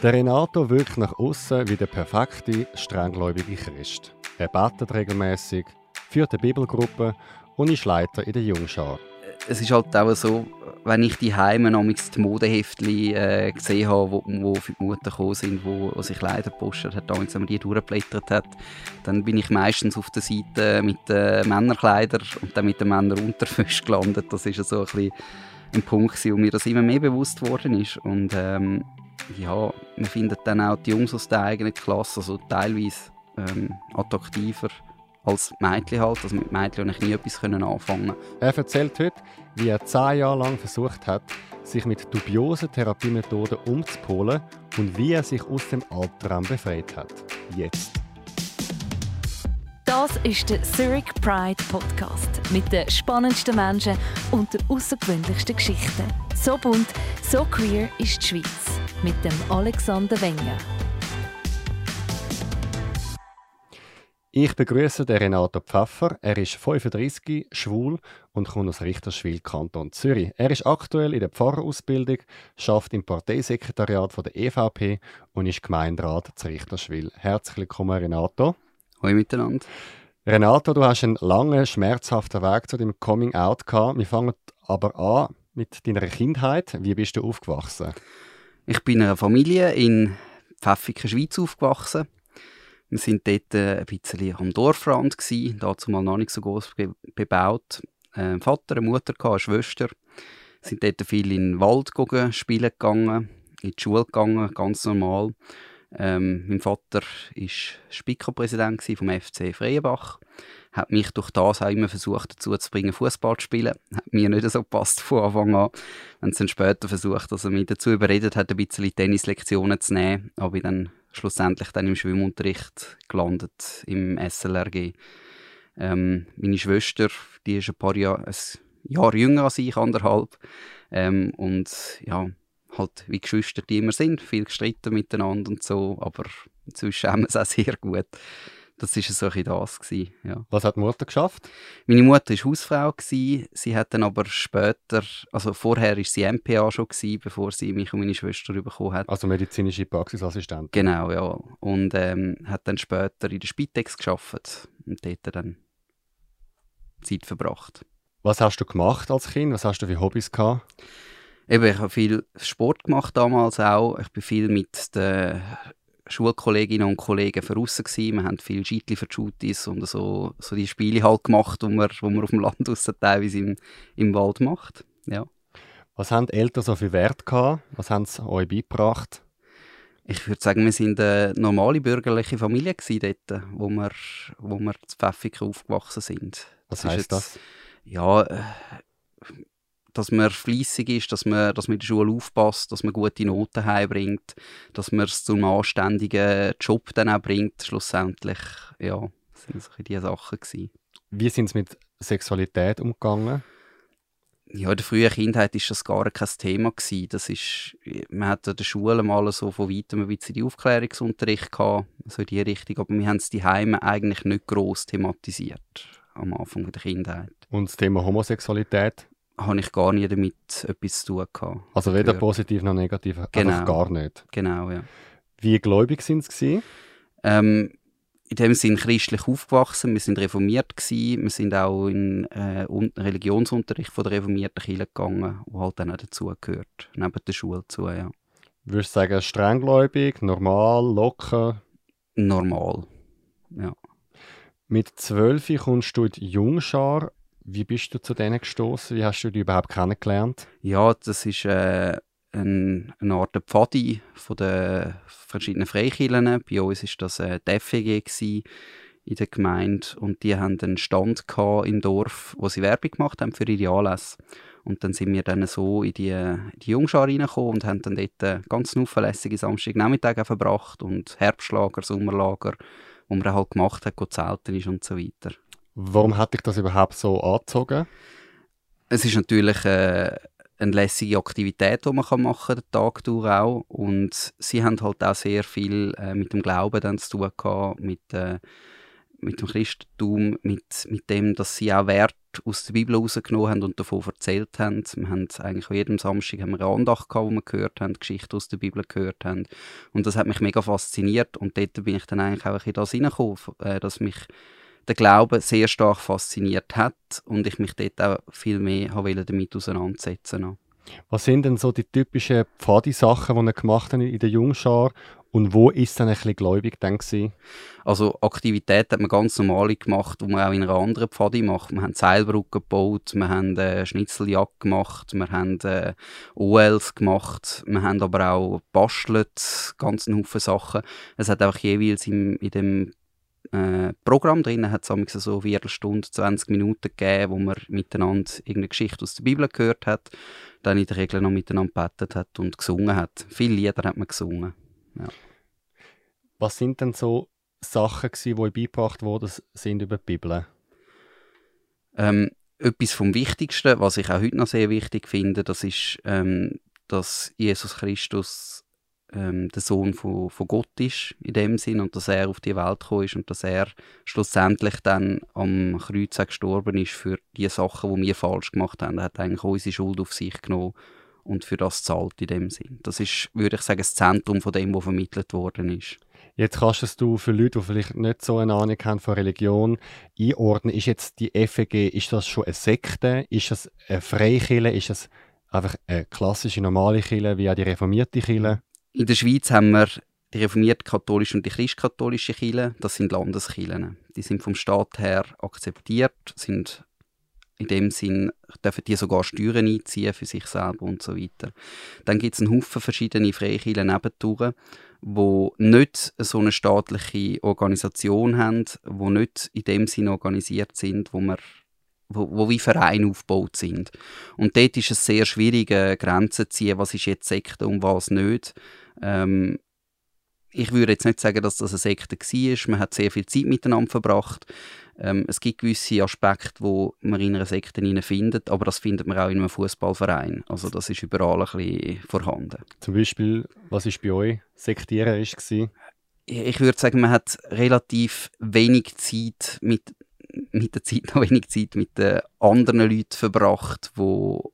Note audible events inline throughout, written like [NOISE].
Der Renato wirkt nach außen wie der perfekte, strenggläubige Christ. Er betet regelmäßig, führt eine Bibelgruppe und ist Leiter in der Jungschar. Es ist halt auch so, wenn ich die Heime die Modeheftchen äh, gesehen habe, wo, wo für die Mutter gekommen sind, wo, wo sich Kleider gepostet hat, damals, wenn man die durchgeblättert hat, dann bin ich meistens auf der Seite mit den Männerkleidern und dann mit den Männerunterwäsche gelandet. Das ist so ein, ein Punkt, wo mir das immer mehr bewusst worden ist. Und ähm, ja, man findet dann auch die Jungs aus der eigenen Klasse, also teilweise ähm, attraktiver als Mädchen halt, also mit Mädchen konnte ich nie etwas anfangen können. Er erzählt heute, wie er zehn Jahre lang versucht hat, sich mit dubiosen Therapiemethoden umzupolen und wie er sich aus dem Albtraum befreit hat. Jetzt. Das ist der Zurich Pride Podcast mit den spannendsten Menschen und den außergewöhnlichsten Geschichten. So bunt, so queer ist die Schweiz mit dem Alexander Wenger. Ich begrüße den Renato Pfeffer. Er ist 35, schwul und kommt aus Richterswil, Kanton Zürich. Er ist aktuell in der Pfarrerausbildung, schafft im Parteisekretariat der EVP und ist Gemeinderat zu Richterswil. Herzlich willkommen, Renato. Hallo miteinander. Renato, du hast einen langen, schmerzhaften Weg zu dem Coming Out gehabt. Wir fangen aber an mit deiner Kindheit. Wie bist du aufgewachsen? Ich bin in einer Familie in Pfäffiken, Schweiz aufgewachsen. Wir sind dort äh, ein bisschen am Dorfrand dazu mal noch nicht so groß bebaut. Ein Vater, eine Mutter, eine Schwester. Wir sind dort viel in den Wald gegangen, spielen gegangen, in die Schule gegangen, ganz normal. Ähm, mein Vater war Spiko-Präsident vom FC Freienbach. Hat mich durch das auch immer versucht, dazu zu bringen, Fußball zu spielen. Hat mir nicht so gepasst von Anfang an. Wenn es dann später versucht, dass er mich dazu überredet hat, ein bisschen Tennislektionen zu nehmen. Aber ich dann schlussendlich dann im Schwimmunterricht gelandet, im SLRG. Ähm, meine Schwester, die ist ein paar Jahre, ein Jahr jünger als ich, anderthalb. Ähm, und ja, halt wie Geschwister, die immer sind, viel gestritten miteinander und so, aber inzwischen haben wir es auch sehr gut. Das war so ein das. Gewesen, ja. Was hat die Mutter geschafft? Meine Mutter war Hausfrau. Gewesen. Sie hat dann aber später, also vorher war sie MPA schon, gewesen, bevor sie mich und meine Schwester bekommen hat. Also medizinische Praxisassistentin? Genau, ja. Und ähm, hat dann später in der Spitex geschafft und dort dann Zeit verbracht. Was hast du gemacht als Kind? Was hast du für Hobbys gehabt? Eben, ich habe viel Sport gemacht damals auch. Ich bin viel mit den Schulkolleginnen und Kollegen draussen gewesen. Wir haben viel Schiedli die und so, so die Spiele halt gemacht, die man, wo man auf dem Land [LAUGHS] draussen teilweise im, im Wald macht. Ja. Was haben die Eltern so viel Wert gehabt? Was haben sie euch beigebracht? Ich würde sagen, wir sind eine normale bürgerliche Familie dort, wo wir, wo wir zu Pfäffiken aufgewachsen sind. Was das heisst das? Ja, äh, dass man fleissig ist, dass man, dass man in der Schule aufpasst, dass man gute Noten heimbringt, dass man es zu einem anständigen Job dann auch bringt, schlussendlich. Ja, das sind so diese Sachen gewesen. Wie sind Sie mit Sexualität umgegangen? Ja, in der frühen Kindheit war das gar kein Thema. Gewesen. Das ist, man hat in der Schule mal so von weitem ein bisschen die Aufklärungsunterricht gehabt, so in die Richtung, aber wir haben es die Heime eigentlich nicht gross thematisiert am Anfang der Kindheit. Und das Thema Homosexualität? Habe ich gar nie damit etwas zu tun gehabt. Also weder positiv noch negativ, genau. einfach gar nicht? Genau, ja. Wie gläubig sind sie? Ähm, in dem Sinn christlich aufgewachsen, wir sind reformiert gewesen, wir sind auch in äh, Religionsunterricht von der reformierten Kirche gegangen, wo halt dann auch dazu gehört, neben der Schule zu, ja. Würdest du sagen, strenggläubig, normal, locker? Normal, ja. Mit zwölf kommst du in die Jungschar wie bist du zu denen gestoßen? Wie hast du die überhaupt kennengelernt? Ja, das ist äh, ein, eine Art Pfadi von den verschiedenen Freikirchen. Bei uns war das äh, die FEG in der Gemeinde und die haben einen Stand im Dorf, wo sie Werbung gemacht haben für ihre Anlässe. Und dann sind wir dann so in die, in die Jungschar reingekommen und haben dann dort äh, ganz zuverlässige Samstagnachmittage verbracht und Herbstlager, Sommerlager, wo man halt gemacht hat, zelten ist und so weiter. Warum hat dich das überhaupt so angezogen? Es ist natürlich äh, eine lässige Aktivität, die man machen kann, den Tag durch auch. Und sie haben halt auch sehr viel äh, mit dem Glauben dann zu tun gehabt, mit, äh, mit dem Christentum, mit, mit dem, dass sie auch Wert aus der Bibel rausgenommen haben und davon erzählt haben. Wir haben eigentlich jeden Samstag haben wir eine Andacht gehabt, wo wir gehört haben, Geschichte aus der Bibel gehört haben. Und das hat mich mega fasziniert und dort bin ich dann eigentlich auch in das hineingekommen, äh, dass mich der Glaube sehr stark fasziniert hat und ich mich dort auch viel mehr damit auseinandersetzen wollte. Was sind denn so die typischen Pfadi-Sachen, die ihr gemacht habt in der Jungschar und wo ist dann ein bisschen gläubig dann gewesen? Also Aktivität hat man ganz normal gemacht, die man auch in einer anderen Pfadi macht. Wir haben Seilbrücken gebaut, wir haben äh, Schnitzeljagd gemacht, wir haben äh, OLs gemacht, wir haben aber auch bastelt, ganz Haufen Sachen. Es hat einfach jeweils im, in dem äh, Programm drin hat es so eine Viertelstunde, 20 Minuten gegeben, wo man miteinander irgendeine Geschichte aus der Bibel gehört hat, dann in der Regel noch miteinander gebetet hat und gesungen hat. Viele Lieder hat man gesungen. Ja. Was sind denn so Sachen, gewesen, die beigebracht wurden sind über die Bibel? Ähm, etwas vom Wichtigsten, was ich auch heute noch sehr wichtig finde, das ist, ähm, dass Jesus Christus ähm, der Sohn von, von Gott ist, in dem Sinn, und dass er auf die Welt gekommen ist und dass er schlussendlich dann am Kreuz gestorben ist für die Sachen, die wir falsch gemacht haben. Er hat eigentlich unsere Schuld auf sich genommen und für das zahlt in dem Sinn. Das ist, würde ich sagen, das Zentrum von dem, was vermittelt worden ist. Jetzt kannst du für Leute, die vielleicht nicht so eine Ahnung haben von Religion, einordnen. Ist jetzt die FEG, ist das schon eine Sekte? Ist das eine Freikirche? Ist das einfach eine klassische, normale Kirche, wie auch die reformierte Kirche? In der Schweiz haben wir die reformierte katholische und die christkatholische Kirche. Das sind Landeskirchen. Die sind vom Staat her akzeptiert, sind in dem Sinn dürfen die sogar Steuern einziehen für sich selber und so weiter. Dann gibt es einen Haufen verschiedene Freikirchen nebendurch, die nicht so eine staatliche Organisation haben, die nicht in dem Sinn organisiert sind, wo wir wo, wo wie Vereine aufgebaut sind. Und dort ist es sehr schwierig, äh, Grenzen zu ziehen, was ist jetzt Sekte und was nicht. Ähm, ich würde jetzt nicht sagen, dass das eine Sekte war. Man hat sehr viel Zeit miteinander verbracht. Ähm, es gibt gewisse Aspekte, wo man in einer Sekte findet, aber das findet man auch in einem Fußballverein. Also das ist überall ein bisschen vorhanden. Zum Beispiel, was ist bei euch Sektieren war? Ich würde sagen, man hat relativ wenig Zeit mit mit der Zeit [LAUGHS] noch wenig Zeit mit den anderen Leuten verbracht, wo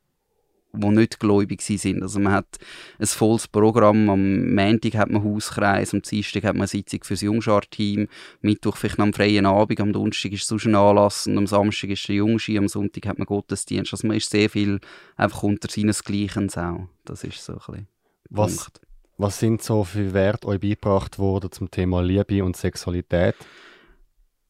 die nicht gläubig sind. Also man hat ein volles Programm. Am Montag hat man Hauskreis, am Dienstag hat man eine Sitzung für das Jungschar-Team, Mittwoch vielleicht am freien Abend, am Donnerstag ist sonst ein Anlass und am Samstag ist der Jungski, am Sonntag hat man Gottesdienst. Also man ist sehr viel einfach unter seinesgleichen auch. Das ist so ein bisschen was, was sind so viele Werte euch beigebracht worden zum Thema Liebe und Sexualität?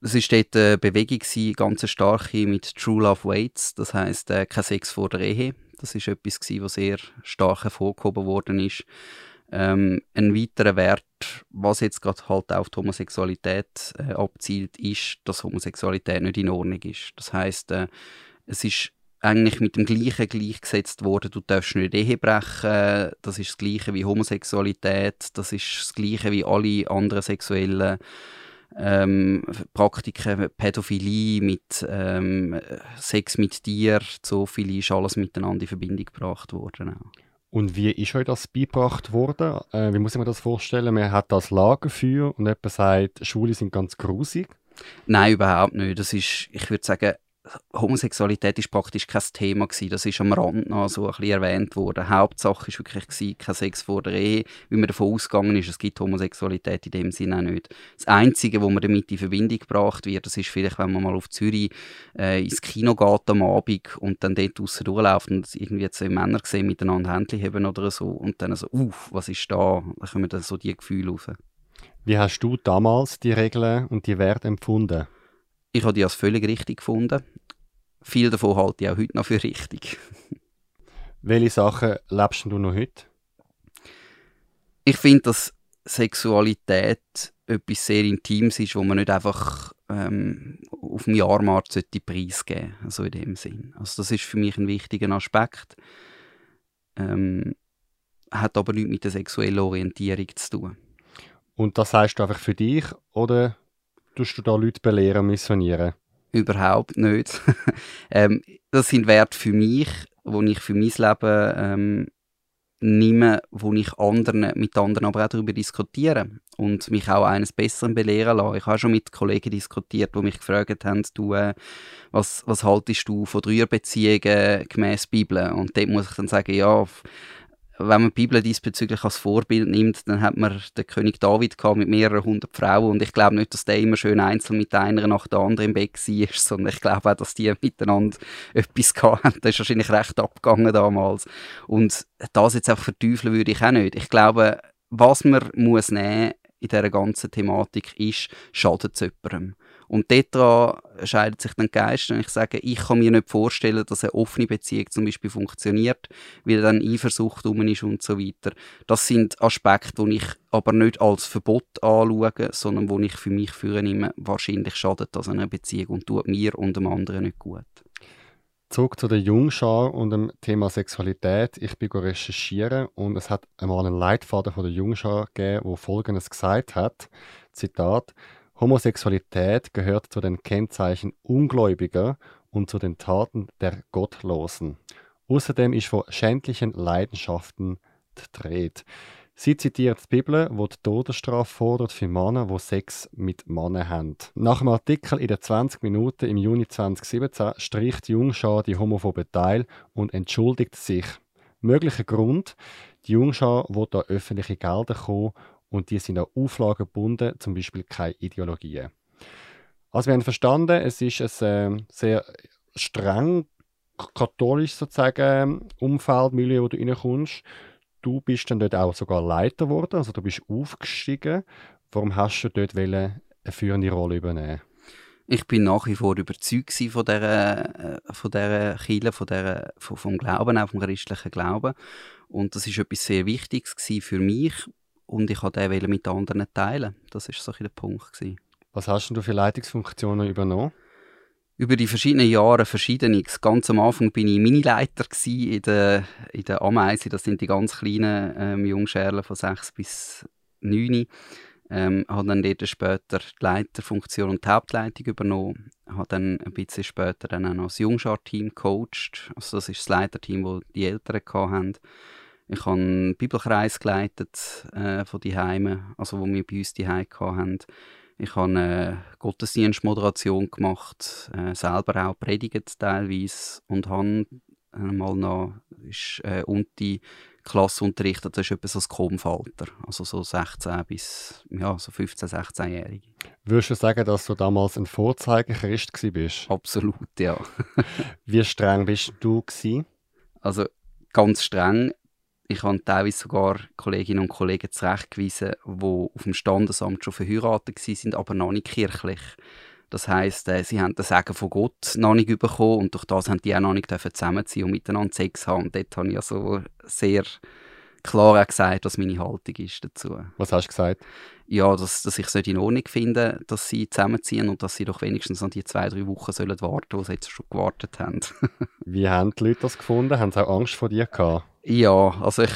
Es war dort eine Bewegung, gewesen, ganz starke, mit True Love Waits, das heisst äh, kein Sex vor der Ehe. Das ist etwas, gewesen, was sehr stark hervorgehoben worden ist. Ähm, ein weiterer Wert, was jetzt gerade halt auf die Homosexualität äh, abzielt, ist, dass Homosexualität nicht in Ordnung ist. Das heißt, äh, es ist eigentlich mit dem Gleichen gleichgesetzt worden, du darfst nicht Ehe brechen, das ist das Gleiche wie Homosexualität, das ist das Gleiche wie alle anderen sexuellen ähm, Praktiken, Pädophilie, mit ähm, Sex mit Tier, Zoophilie, ist alles miteinander in Verbindung gebracht worden. Auch. Und wie ist euch das beigebracht worden? Äh, wie muss ich mir das vorstellen? Man hat das Lagerfeuer und jemand sagt, Schwule sind ganz grusig. Nein, überhaupt nicht. Das ist, ich würde sagen, Homosexualität ist praktisch kein Thema gewesen. Das ist am Rand noch so ein bisschen erwähnt worden. Hauptsache ist wirklich gewesen, kein Sex vor der Ehe, wie man davon ausgegangen ist, es gibt Homosexualität in dem Sinne auch nicht. Das Einzige, wo man damit in Verbindung gebracht wird, das ist vielleicht, wenn man mal auf Zürich äh, ins Kino geht am Abend und dann dort draussen durchläuft und irgendwie zwei Männer sehen, miteinander Händchen haben oder so und dann so, uff, was ist da? Da kommen dann so die Gefühle rauf. Wie hast du damals die Regeln und die Werte empfunden? Ich habe die als völlig richtig gefunden. Viel davon halte ich auch heute noch für richtig. [LAUGHS] Welche Sachen lebst du noch heute? Ich finde, dass Sexualität etwas sehr Intimes ist, wo man nicht einfach ähm, auf dem Jahrmarkt sollte preisgeben sollte. Also in dem Sinn. Also das ist für mich ein wichtiger Aspekt. Ähm, hat aber nichts mit der sexuellen Orientierung zu tun. Und das heißt du einfach für dich oder tust du da Leute belehren, missionieren? Überhaupt nicht. [LAUGHS] ähm, das sind Werte für mich, wo ich für mein Leben ähm, nehme, wo ich anderen, mit anderen aber auch darüber diskutiere und mich auch eines Besseren belehren lasse. Ich habe schon mit Kollegen diskutiert, die mich gefragt haben, du, äh, was, was haltest du von Dreierbeziehungen gemäß Bibel? Und dort muss ich dann sagen, ja, wenn man die Bibel diesbezüglich als Vorbild nimmt, dann hat man den König David gehabt mit mehreren hundert Frauen und ich glaube nicht, dass der immer schön einzeln mit einer nach der anderen im Bett war, [LAUGHS] sondern ich glaube auch, dass die miteinander etwas hatten. Das ist wahrscheinlich recht abgegangen damals. Und das jetzt auch verteufeln würde ich auch nicht. Ich glaube, was man muss nehmen in dieser ganzen Thematik ist, schadet es jemandem. Und dort scheidet sich dann Geist. Und ich sage, ich kann mir nicht vorstellen, dass eine offene Beziehung zum Beispiel funktioniert, weil dann Eifersucht um ist und so weiter. Das sind Aspekte, die ich aber nicht als Verbot anschaue, sondern wo ich für mich führe, wahrscheinlich schadet das einer Beziehung und tut mir und dem anderen nicht gut. Zurück zu der Jungschar und dem Thema Sexualität. Ich bin recherchieren und es hat einmal einen Leitfaden von der Jungschar gegeben, wo Folgendes gesagt hat: Zitat. Homosexualität gehört zu den Kennzeichen Ungläubiger und zu den Taten der Gottlosen. Außerdem ist von schändlichen Leidenschaften die Sie zitiert die Bibel, wo die Todesstrafe fordert für Männer, die Sex mit Männern haben. Nach einem Artikel in den 20 Minuten im Juni 2017 stricht Jungschar die homophobe Teil und entschuldigt sich. Möglicher Grund, die Jungschar will da öffentliche Gelder kommen und die sind an Auflagen gebunden, zum Beispiel keine Ideologien. Also wir haben verstanden, es ist ein äh, sehr streng katholisch sozusagen Umfeld, Milieu, wo du reinkommst. Du bist dann dort auch sogar Leiter geworden, also du bist aufgestiegen. Warum hast du dort eine führende Rolle übernehmen? Ich bin nach wie vor überzeugt von dieser, äh, von dieser Kirche, von der, von, vom Glauben, auch vom christlichen Glauben. Und das ist etwas sehr Wichtiges für mich und ich wollte den mit anderen teilen. Das war so der Punkt. Gewesen. Was hast du für Leitungsfunktionen übernommen? Über die verschiedenen Jahre verschiedene. Ganz am Anfang bin ich Minileiter in der, in der Ameise. Das sind die ganz kleinen ähm, Jungscherlen von 6 bis 9. Ähm, habe dann dort später die Leiterfunktion und die Hauptleitung übernommen. Habe dann ein bisschen später dann auch noch das Jungschar-Team gecoacht. Also das ist das Leiterteam, das die Eltern hatten. Ich habe einen Bibelkreis geleitet äh, von die Heime, also wo wir bei uns die Heime hatten. Ich habe eine Gottesdienstmoderation gemacht, äh, selber auch predigt teilweise und habe einmal noch ist, äh, und die Klasse unterrichtet, das ist etwas als Komfalter, also so 16 bis ja, so 15, 16-Jährige. Würdest du sagen, dass du damals ein Vorzeigerchrist bist? Absolut, ja. [LAUGHS] Wie streng bist du gewesen? Also ganz streng ich habe teilweise sogar Kolleginnen und Kollegen zurechtgewiesen, die auf dem Standesamt schon verheiratet sind, aber noch nicht kirchlich. Das heisst, äh, sie haben den Segen von Gott noch nicht bekommen und durch das haben die auch noch nicht zusammenziehen und miteinander Sex haben. Und dort habe ich also sehr klar auch gesagt, was meine Haltung ist dazu. Was hast du gesagt? Ja, dass, dass ich es nicht in Ordnung finde, dass sie zusammenziehen und dass sie doch wenigstens an die zwei, drei Wochen sollen warten, wo sie jetzt schon gewartet haben. [LAUGHS] Wie haben die Leute das gefunden? Haben sie auch Angst vor dir gehabt? Ja, also ich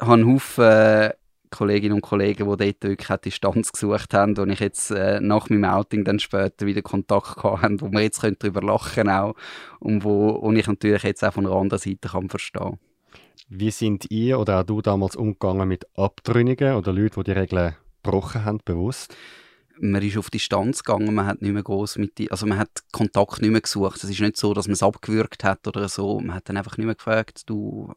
habe einen Haufen äh, Kolleginnen und Kollegen, die dort wirklich eine Distanz gesucht haben und ich jetzt äh, nach meinem Outing dann später wieder Kontakt gehabt haben, wo wir jetzt darüber lachen auch und wo und ich natürlich jetzt auch von einer anderen Seite kann verstehen. Wie sind ihr oder auch du damals umgegangen mit Abtrünnigen oder Leuten, die die Regeln gebrochen haben, bewusst? man ist auf Distanz gegangen, man hat nicht mehr groß mit die, also man hat Kontakt nicht mehr gesucht. Es ist nicht so, dass man es abgewürgt hat oder so. Man hat dann einfach nicht mehr gefragt, du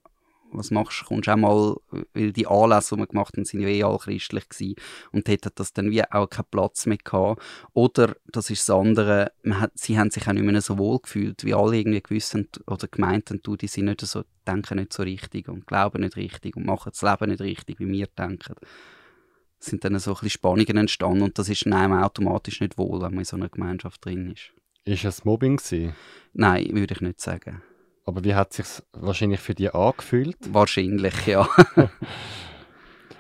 was machst du, kommst auch mal, weil die Anlässe, die wir gemacht haben, sind ja eh alle christlich gewesen und dort hat das dann wie auch keinen Platz mehr gehabt. Oder, das ist das andere, hat, sie haben sich auch nicht mehr so wohl gefühlt, wie alle irgendwie gewusst haben oder gemeint haben, du, die sind nicht so, denken nicht so richtig und glauben nicht richtig und machen das Leben nicht richtig, wie wir denken. Es sind dann so ein bisschen Spannungen entstanden und das ist einem automatisch nicht wohl, wenn man in so einer Gemeinschaft drin ist. Ist es Mobbing gewesen? Nein, würde ich nicht sagen. Aber wie hat es sich wahrscheinlich für dich angefühlt? Wahrscheinlich, ja. [LAUGHS]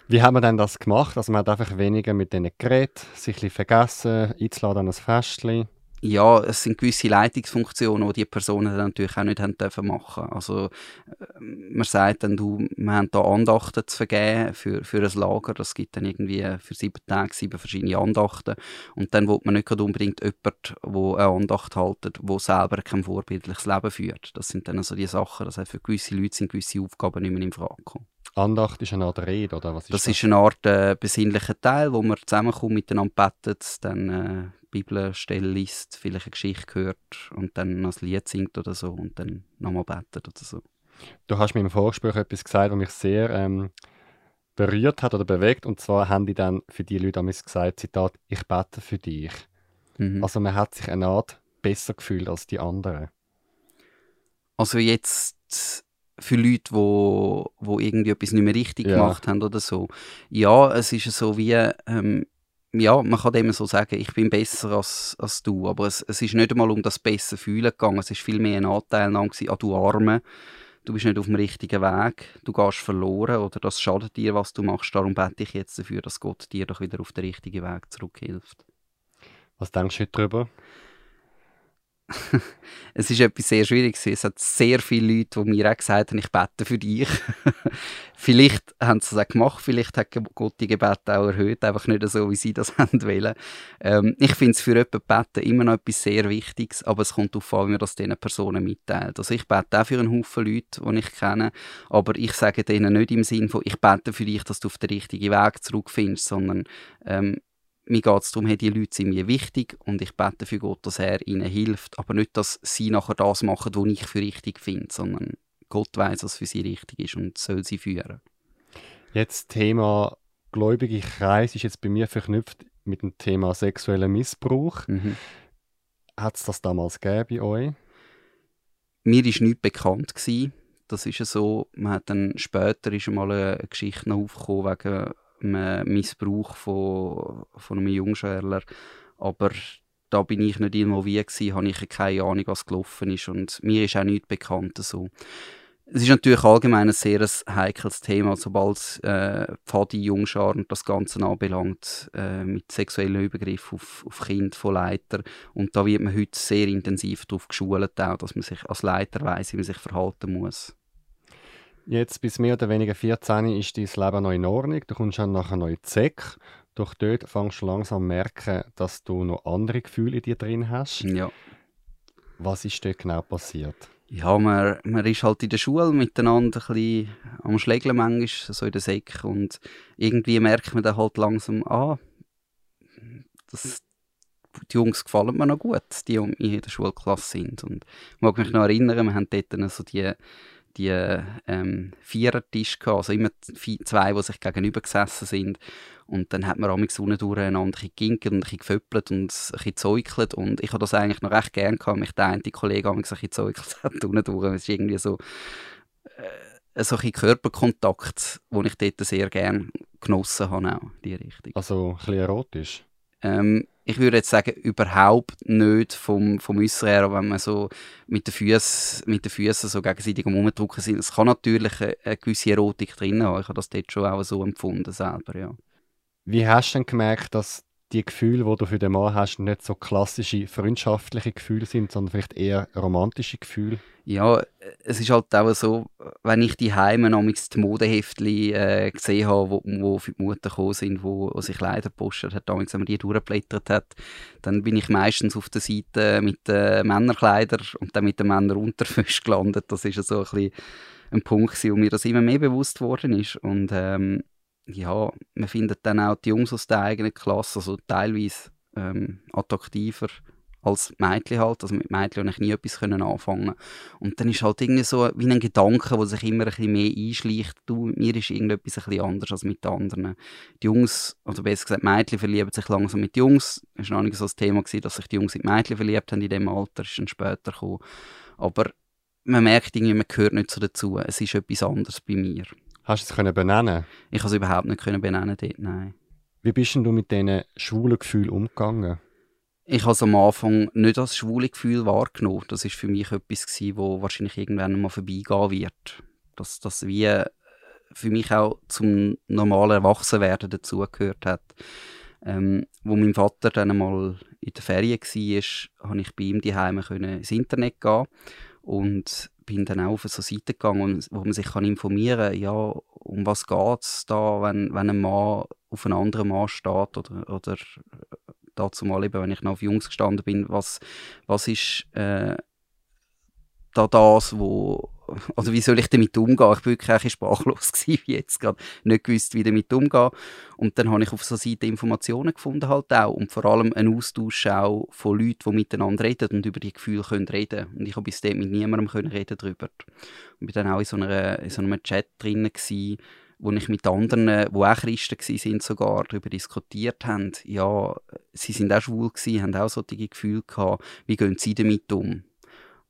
wie haben wir denn das gemacht? Also man hat einfach weniger mit denen geredet, sich ein vergessen, einzuladen an ein Festchen ja, es sind gewisse Leitungsfunktionen, die die Personen dann natürlich auch nicht haben dürfen machen. Also äh, man sagt dann, du, wir haben da Andachten zu vergeben für, für ein Lager. Das gibt dann irgendwie für sieben Tage sieben verschiedene Andachten. Und dann will man nicht unbedingt jemanden, der eine Andacht haltet, der selber kein vorbildliches Leben führt. Das sind dann also die Sachen, dass für gewisse Leute sind gewisse Aufgaben nicht mehr in Frage kommen. Andacht ist eine Art Rede, oder was ist das, das? ist eine Art äh, besinnlicher Teil, wo man zusammenkommt, miteinander betet, dann äh, Bibelstelle liest, vielleicht eine Geschichte hört und dann ein Lied singt oder so und dann nochmal betet oder so. Du hast mir im Vorgespräch etwas gesagt, was mich sehr ähm, berührt hat oder bewegt. Und zwar haben die dann für die Leute damals gesagt, Zitat, ich bete für dich. Mhm. Also man hat sich eine Art besser gefühlt als die anderen. Also jetzt für Leute, wo, wo irgendwie etwas nicht mehr richtig Ja. gemacht haben oder so. Ja, es ist so wie, ähm, ja, man kann dem so sagen, ich bin besser als, als du, aber es, es ist nicht einmal um das besser Fühlen gegangen, es ist vielmehr eine Anteilnahme gewesen, ah, du Arme, du bist nicht auf dem richtigen Weg, du gehst verloren oder das schadet dir, was du machst, darum bete ich jetzt dafür, dass Gott dir doch wieder auf den richtigen Weg zurückhilft. Was denkst du heute darüber? [LAUGHS] Es ist etwas sehr Schwieriges. Es hat sehr viele Leute, die mir auch gesagt haben, ich bete für dich. [LAUGHS] vielleicht haben sie es auch gemacht, vielleicht hat Gott die Gebete auch erhöht, einfach nicht so, wie sie das [LAUGHS] wollen. Ähm, ich finde es für jemanden beten immer noch etwas sehr Wichtiges, aber es kommt darauf an, wie man das diesen Personen mitteilt. Also ich bete auch für einen Haufen Leute, die ich kenne, aber ich sage denen nicht im Sinn von, ich bete für dich, dass du auf den richtigen Weg zurückfindest, sondern ähm, mir geht es darum, hey, die Leute sind mir wichtig und ich bete für Gott, dass er ihnen hilft. Aber nicht, dass sie nachher das machen, was ich für richtig finde, sondern Gott weiß, was für sie richtig ist und soll sie führen. Jetzt Thema gläubige Kreis ist jetzt bei mir verknüpft mit dem Thema sexueller Missbrauch. Mhm. Hat es das damals gegeben bei euch? Mir ist nichts bekannt gewesen. Das ist ja so, man hat dann später ist mal eine Geschichte noch aufgekommen wegen Missbrauch von, von einem Jungschärler. Aber da bin ich nicht involviert gewesen, habe ich keine Ahnung, was gelaufen ist und mir ist auch nichts bekannt so. Es ist natürlich allgemein ein sehr heikles Thema, sobald äh, Pfadi, Jungschar und das Ganze anbelangt, äh, mit sexuellen Übergriffen auf, auf Kinder von Leiter. Und da wird man heute sehr intensiv darauf geschult, auch, dass man sich als Leiter weiß, wie man sich verhalten muss. Jetzt bis mehr oder weniger 14 ist dein Leben noch in Ordnung. Du kommst dann nachher noch in Säck. Doch dort fängst du langsam an merken, dass du noch andere Gefühle in dir drin hast. Ja. Was ist dort genau passiert? Ja, man, man ist halt in der Schule miteinander ein bisschen am Schlägeln manchmal, so in der Säcke. Und irgendwie merkt man dann halt langsam, ah, das, die Jungs gefallen mir noch gut, die in der Schulklasse sind. Und ich mag mich noch erinnern, wir haben dort so die, die ähm, Vierertisch gehabt, also immer zwei, die sich gegenüber gesessen sind. Und dann hat man amigs unten durcheinander ein bisschen geginkelt und ein bisschen geföppelt und ein bisschen gezeugelt. Und ich habe das eigentlich noch recht gern gehabt, mich der eine Kollege amigs ein bisschen gezeugelt [LAUGHS] hat unten durch. Es ist irgendwie so, äh, so ein Körperkontakt, den ich dort sehr gern genossen habe, auch, die Richtung. Also ein bisschen erotisch. Ähm, ich würde jetzt sagen, überhaupt nicht vom, vom Äußeren wenn man so mit den Füßen mit den Füßen so gegenseitig am Umdrücken sind. Es kann natürlich eine, eine gewisse Erotik drin haben. Ich habe das dort schon auch so empfunden selber, ja. Wie hast du denn gemerkt, dass die Gefühle, die du für den Mann hast, nicht so klassische freundschaftliche Gefühle sind, sondern vielleicht eher romantische Gefühle? Ja, es ist halt auch so, wenn ich die Heime namens die Modeheftli äh, gesehen habe, wo, wo für die Mutter gekommen sind, wo, wo sich Kleider gepostet hat, damals, wenn man die durchgeblättert hat, dann bin ich meistens auf der Seite mit den Männerkleidern und dann mit den Männerunterwäsche gelandet. Das ist so ein bisschen ein Punkt, wo mir das immer mehr bewusst worden ist. Und ähm, ja, man findet dann auch die Jungs aus der eigenen Klasse, also teilweise ähm, attraktiver als Mädchen halt, also mit Mädchen habe ich nie etwas können anfangen. Und dann ist halt irgendwie so wie ein Gedanke, der sich immer ein bisschen mehr einschleicht, du, mir ist irgendetwas ein bisschen anders als mit anderen. Die Jungs, oder besser gesagt Mädchen verlieben sich langsam mit Jungs, es war noch nicht so das Thema, gewesen, dass sich die Jungs mit Mädchen verliebt haben in dem Alter, ist dann später gekommen, aber man merkt irgendwie, man gehört nicht so dazu, es ist etwas anderes bei mir. Hast du es können benennen? Ich konnte es überhaupt nicht können benennen dort, nein. Wie bist denn du mit diesen schwulen Gefühlen umgegangen? Ich habe es am Anfang nicht als schwule Gefühl wahrgenommen. Das ist für mich etwas gewesen, wo wahrscheinlich irgendwann mal vorbeigehen wird. Dass das wie äh, für mich auch zum normalen Erwachsenwerden dazugehört hat. Ähm, wo mein Vater dann einmal in der Ferien war, konnte ich bei ihm daheim ins Internet gehen und bin dann auch auf so Seite gegangen, wo man sich kann informieren kann, ja, um was geht es da, wenn, wenn ein Mann auf einen anderen Mann steht oder, oder dazu mal eben, wenn ich noch auf Jungs gestanden bin, was, was ist äh, da das, wo, oder wie soll ich damit umgehen? Ich war wirklich sprachlos [LAUGHS] gewesen, wie jetzt gerade, nicht gewusst, wie damit umgehen. Und dann habe ich auf so Seite Informationen gefunden halt auch und vor allem einen Austausch auch von Leuten, die miteinander reden und über die Gefühle können reden. Und ich habe bis dahin mit niemandem können reden darüber. Und bin dann auch in so, einer, in so einem Chat drin gewesen, wo ich mit anderen, die auch Christen waren, sogar darüber diskutiert haben. Ja, sie sind auch schwul gewesen, haben auch solche Gefühle gehabt. Wie gehen sie damit um?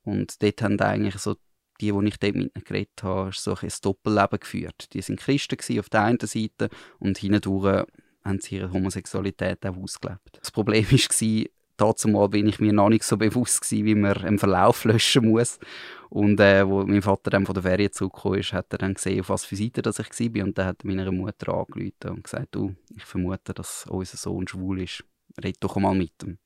Und dort haben eigentlich so die, die ich dort mit ihnen geredet habe, so ein Doppelleben geführt. Die sind Christen auf der einen Seite und hindurch haben sie ihre Homosexualität auch ausgelebt. Das Problem war, dazu mal bin ich mir noch nicht so bewusst gewesen, wie man einen Verlauf löschen muss. Und äh, mein Vater dann von der Ferien zurückgekommen ist, hat er dann gesehen, auf was für Seite dass ich war. Und dann hat er meiner Mutter angerufen und gesagt, du, ich vermute, dass unser Sohn schwul ist. Red doch mal mit ihm.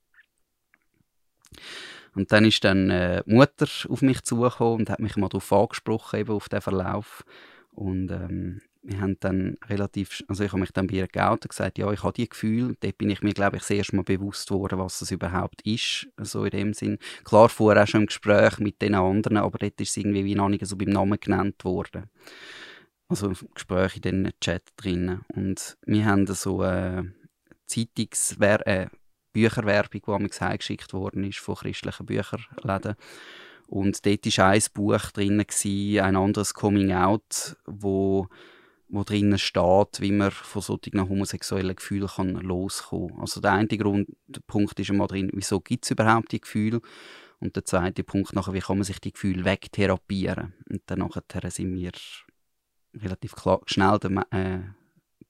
Und dann ist dann äh, Mutter auf mich zugekommen und hat mich mal darauf angesprochen, eben auf den Verlauf. Und ähm, wir haben dann relativ, also ich habe mich dann bei ihr geoutet und gesagt, ja, ich habe die Gefühle. Dort bin ich mir, glaube ich, das erste Mal bewusst geworden, was das überhaupt ist, so in dem Sinn. Klar, vorher auch schon im Gespräch mit den anderen, aber dort ist es irgendwie wie noch nicht so beim Namen genannt worden. Also Gespräche in den Chat drinnen. Und wir haben so äh, Zeitungswer äh, Bücherwerbung, die mir geschickt worden ist von christlichen Bücherläden. Und dort war ein Buch drin, ein anderes Coming Out, wo wo drinnen steht, wie man von solchen homosexuellen Gefühlen kann loskommen kann. Also der eine Grund, der Punkt ist einmal drin, wieso gibt es überhaupt die Gefühle? Und der zweite Punkt nachher, wie kann man sich die Gefühle wegtherapieren? Und dann sind wir relativ klar, schnell der, äh,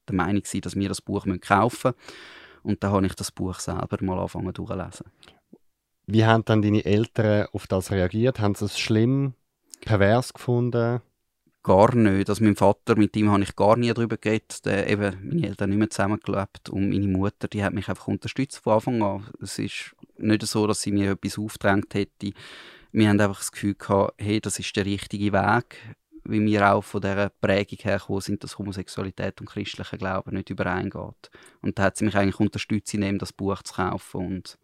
der Meinung gewesen, dass wir das Buch kaufen müssen. Und dann habe ich das Buch selber mal angefangen durchzulesen. Wie haben dann deine Eltern auf das reagiert? Haben sie es schlimm, pervers gefunden? gar nicht. Also mein Vater, mit ihm habe ich gar nie darüber geredet. Der, eben, meine Eltern nicht mehr zusammengelebt. Und meine Mutter, die hat mich einfach unterstützt von Anfang an. Es ist nicht so, dass sie mir etwas aufgedrängt hätte. Wir haben einfach das Gefühl gehabt, hey, das ist der richtige Weg, wie wir auch von dieser Prägung herkommen sind, dass Homosexualität und christlicher Glauben nicht übereingeht. Und da hat sie mich eigentlich unterstützt, in dem das Buch zu kaufen und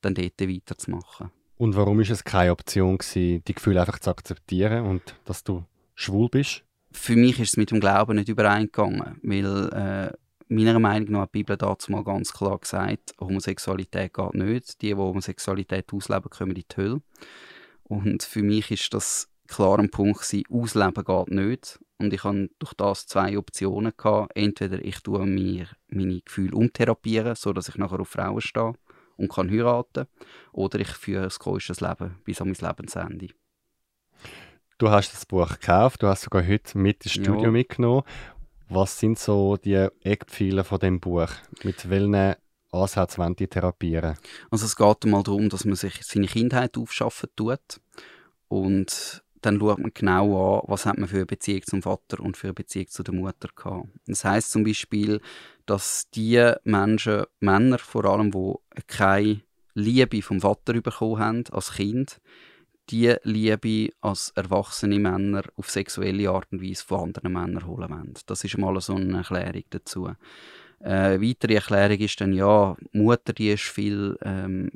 dann dort weiterzumachen. Und warum ist es keine Option gewesen, die Gefühle einfach zu akzeptieren und dass du schwul bist? Für mich ist es mit dem Glauben nicht übereingegangen, weil äh, meiner Meinung nach hat die Bibel dazu mal ganz klar gesagt, Homosexualität geht nicht. Die, die Homosexualität ausleben, kommen in die Hölle. Und für mich ist das klar ein Punkt gewesen, ausleben geht nicht. Und ich hatte durch das zwei Optionen. Gehabt. Entweder ich tue mir meine Gefühle umtherapieren, sodass ich nachher auf Frauen stehe und kann heiraten, oder ich führe ein komisches Leben bis an mein Lebensende. Du hast das Buch gekauft, du hast sogar heute mit ins Studio ja. mitgenommen. Was sind so die Eckpfeiler von dem Buch? Mit welchen Ansätzen wollen die therapieren? Also es geht einmal darum, dass man sich seine Kindheit aufschaffen tut und dann schaut man genau an, was hat man für eine Beziehung zum Vater und für eine Beziehung zu der Mutter gehabt. Das heißt zum Beispiel, dass die Menschen, Männer vor allem, die keine Liebe vom Vater bekommen haben als Kind, die Liebe als erwachsene Männer auf sexuelle Art und Weise von anderen Männern holen wollen. Das ist mal so eine Erklärung dazu. Eine äh, weitere Erklärung ist dann, ja, Mutter die ist viel, ähm,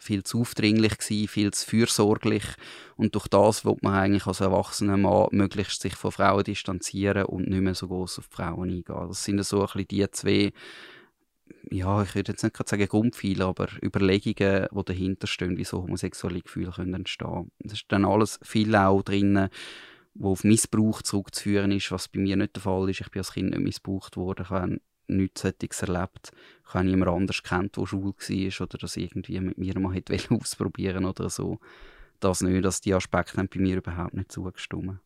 viel zu aufdringlich gewesen, viel zu fürsorglich und durch das wird man eigentlich als erwachsener Mann möglichst sich von Frauen distanzieren und nicht mehr so groß auf Frauen eingehen. Das sind so ein bisschen die zwei ja, ich würde jetzt nicht gerade sagen Grundpfeiler, aber Überlegungen, die dahinter stehen, wie so homosexuelle Gefühle können entstehen. Das ist dann alles viel auch drin, wo auf Missbrauch zurückzuführen ist, was bei mir nicht der Fall ist. Ich bin als Kind nicht missbraucht worden, ich nichts solches erlebt. Ich habe niemand anders kennt, der schwul war oder das irgendwie mit mir mal hätte [LAUGHS] ausprobieren oder so. Das nicht, dass die Aspekte haben bei mir überhaupt nicht zugestimmt.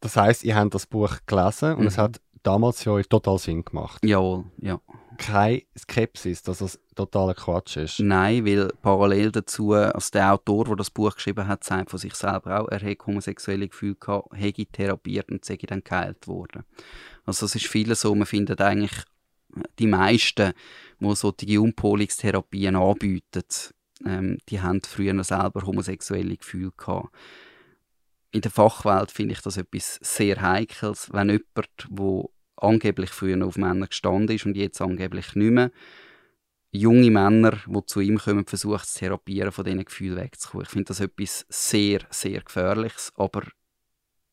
Das heißt, ihr habt das Buch gelesen und mhm. es hat damals für euch total Sinn gemacht. Jawohl, ja. Keine Skepsis, dass das totaler Quatsch ist. Nein, weil parallel dazu, also der Autor, der das Buch geschrieben hat, sagt von sich selber auch, er hätte homosexuelle Gefühle gehabt, hätte therapiert und sei dann geheilt worden. Also es ist vieles so, man findet eigentlich die meisten, die solche Umpolungstherapien anbieten, ähm, die haben früher selber homosexuelle Gefühle gehabt in der Fachwelt finde ich das etwas sehr Heikles, wenn jemand, der angeblich früher auf Männer gestanden ist und jetzt angeblich nicht mehr, junge Männer, die zu ihm kommen, versucht zu therapieren, von diesen Gefühlen wegzukommen. Ich finde das etwas sehr, sehr Gefährliches, aber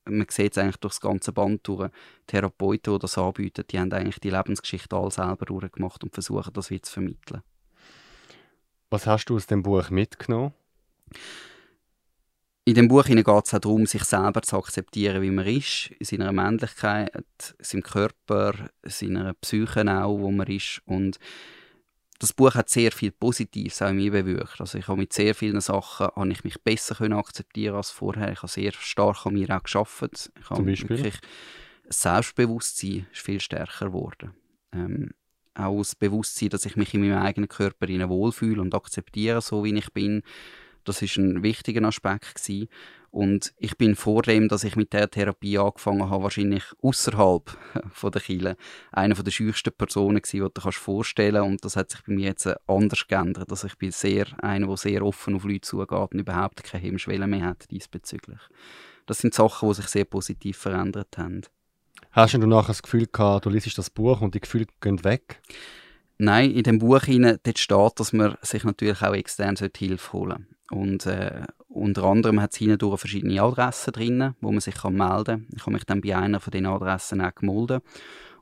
man sieht es eigentlich das ganze Band durch. Therapeuten, die das anbieten, die haben eigentlich die Lebensgeschichte all selber durchgemacht und versuchen, das wieder zu vermitteln. Was hast du aus dem Buch mitgenommen? In dem Buch geht es auch darum, sich selber zu akzeptieren, wie man ist, in seiner Männlichkeit, seinem Körper, seiner Psyche auch, wo man ist. Und das Buch hat sehr viel Positives auch in mir bewirkt. Also ich habe mit sehr vielen Sachen habe ich mich besser können akzeptieren als vorher. Ich habe sehr stark an mir auch geschafft. Ich Zum Beispiel? Wirklich, das Selbstbewusstsein ist viel stärker geworden. Ähm, auch das Bewusstsein, dass ich mich in meinem eigenen Körper wohlfühle und akzeptiere, so wie ich bin. Das ist ein wichtiger Aspekt gewesen. Und ich bin vor dem, dass ich mit der Therapie angefangen habe, wahrscheinlich außerhalb [LAUGHS] von der Kille eine der schüchsten Personen gewesen, die du dir vorstellen kannst. Und das hat sich bei mir jetzt anders geändert. Also ich bin sehr einer, der sehr offen auf Leute zugeht und überhaupt keine Hemmschwelle mehr hat diesbezüglich. Das sind Sachen, die sich sehr positiv verändert haben. Hast du nachher das Gefühl gehabt, du liest das Buch und die Gefühle gehen weg? Nein, in dem Buch hinein, dort steht, dass man sich natürlich auch extern Hilfe holen sollte. Und äh, unter anderem hat es hindurch verschiedene Adressen drin, wo man sich melden kann. Ich habe mich dann bei einer von diesen Adressen auch gemeldet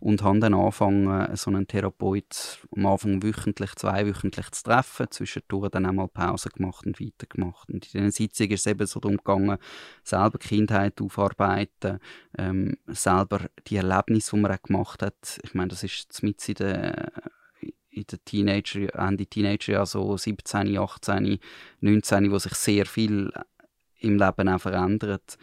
und habe dann angefangen, so einen Therapeut am Anfang wöchentlich, zweiwöchentlich zu treffen, zwischendurch dann einmal Pause gemacht und weitergemacht. Und in diesen Sitzungen ist es eben so darum gegangen, selber Kindheit aufarbeiten, ähm, selber die Erlebnisse, die man auch gemacht hat. Ich meine, das ist mit in der in den Teenager, Ende Teenager, also 17, 18, 19, wo sich sehr viel im Leben auch verändert,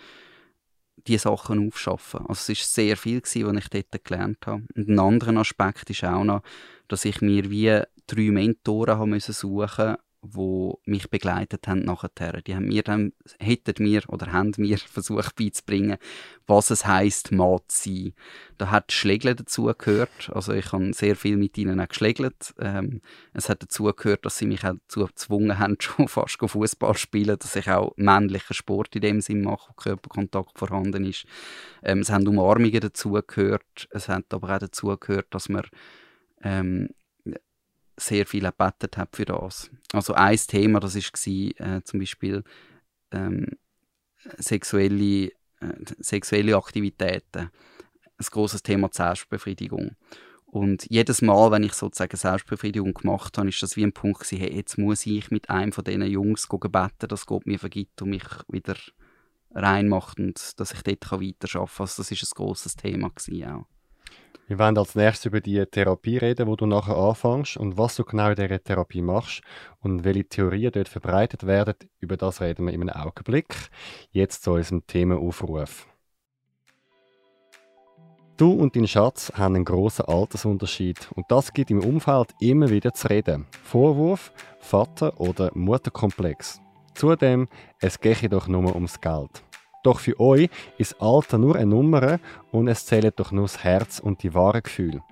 die Sachen aufschaffen. Also es ist sehr viel gewesen, was ich dort gelernt habe. Und ein anderer Aspekt ist auch noch, dass ich mir wie drei Mentoren haben suchen musste, wo mich begleitet haben nachher. Die haben mir dann, hätten mir oder haben mir [LAUGHS] versucht beizubringen, was es heisst, Mann zu sein. Da hat Schlägle dazu gehört. Also ich habe sehr viel mit ihnen auch geschlägelt. Ähm, es hat dazu gehört, dass sie mich auch dazu gezwungen haben, [LAUGHS] schon fast Fußball spielen, dass ich auch männlichen Sport in dem Sinn mache, wo Körperkontakt vorhanden ist. Ähm, es haben Umarmungen dazu gehört. Es hat aber auch dazu gehört, dass man ähm, sehr viel erbetet habe für das. Also ein Thema, das war äh, zum Beispiel ähm, sexuelle, äh, sexuelle Aktivitäten. Ein großes Thema Selbstbefriedigung. Und jedes Mal, wenn ich sozusagen Selbstbefriedigung gemacht habe, ist das wie ein Punkt gewesen, hey, jetzt muss ich mit einem von diesen Jungs beten, dass Gott mir vergibt und mich wieder reinmacht und dass ich dort weiterarbeiten kann. Also das ist ein großes Thema gewesen auch. Wir werden als nächstes über die Therapie reden, wo du nachher anfängst und was du genau in dieser Therapie machst und welche Theorien dort verbreitet werden. Über das reden wir in einem Augenblick. Jetzt zu unserem Themenaufruf. Du und dein Schatz haben einen grossen Altersunterschied und das gibt im Umfeld immer wieder zu reden. Vorwurf, Vater- oder Mutterkomplex. Zudem, es gehe doch nur ums Geld. Doch für euch ist Alter nur eine Nummer und es zählt doch nur das Herz und die wahren Gefühle.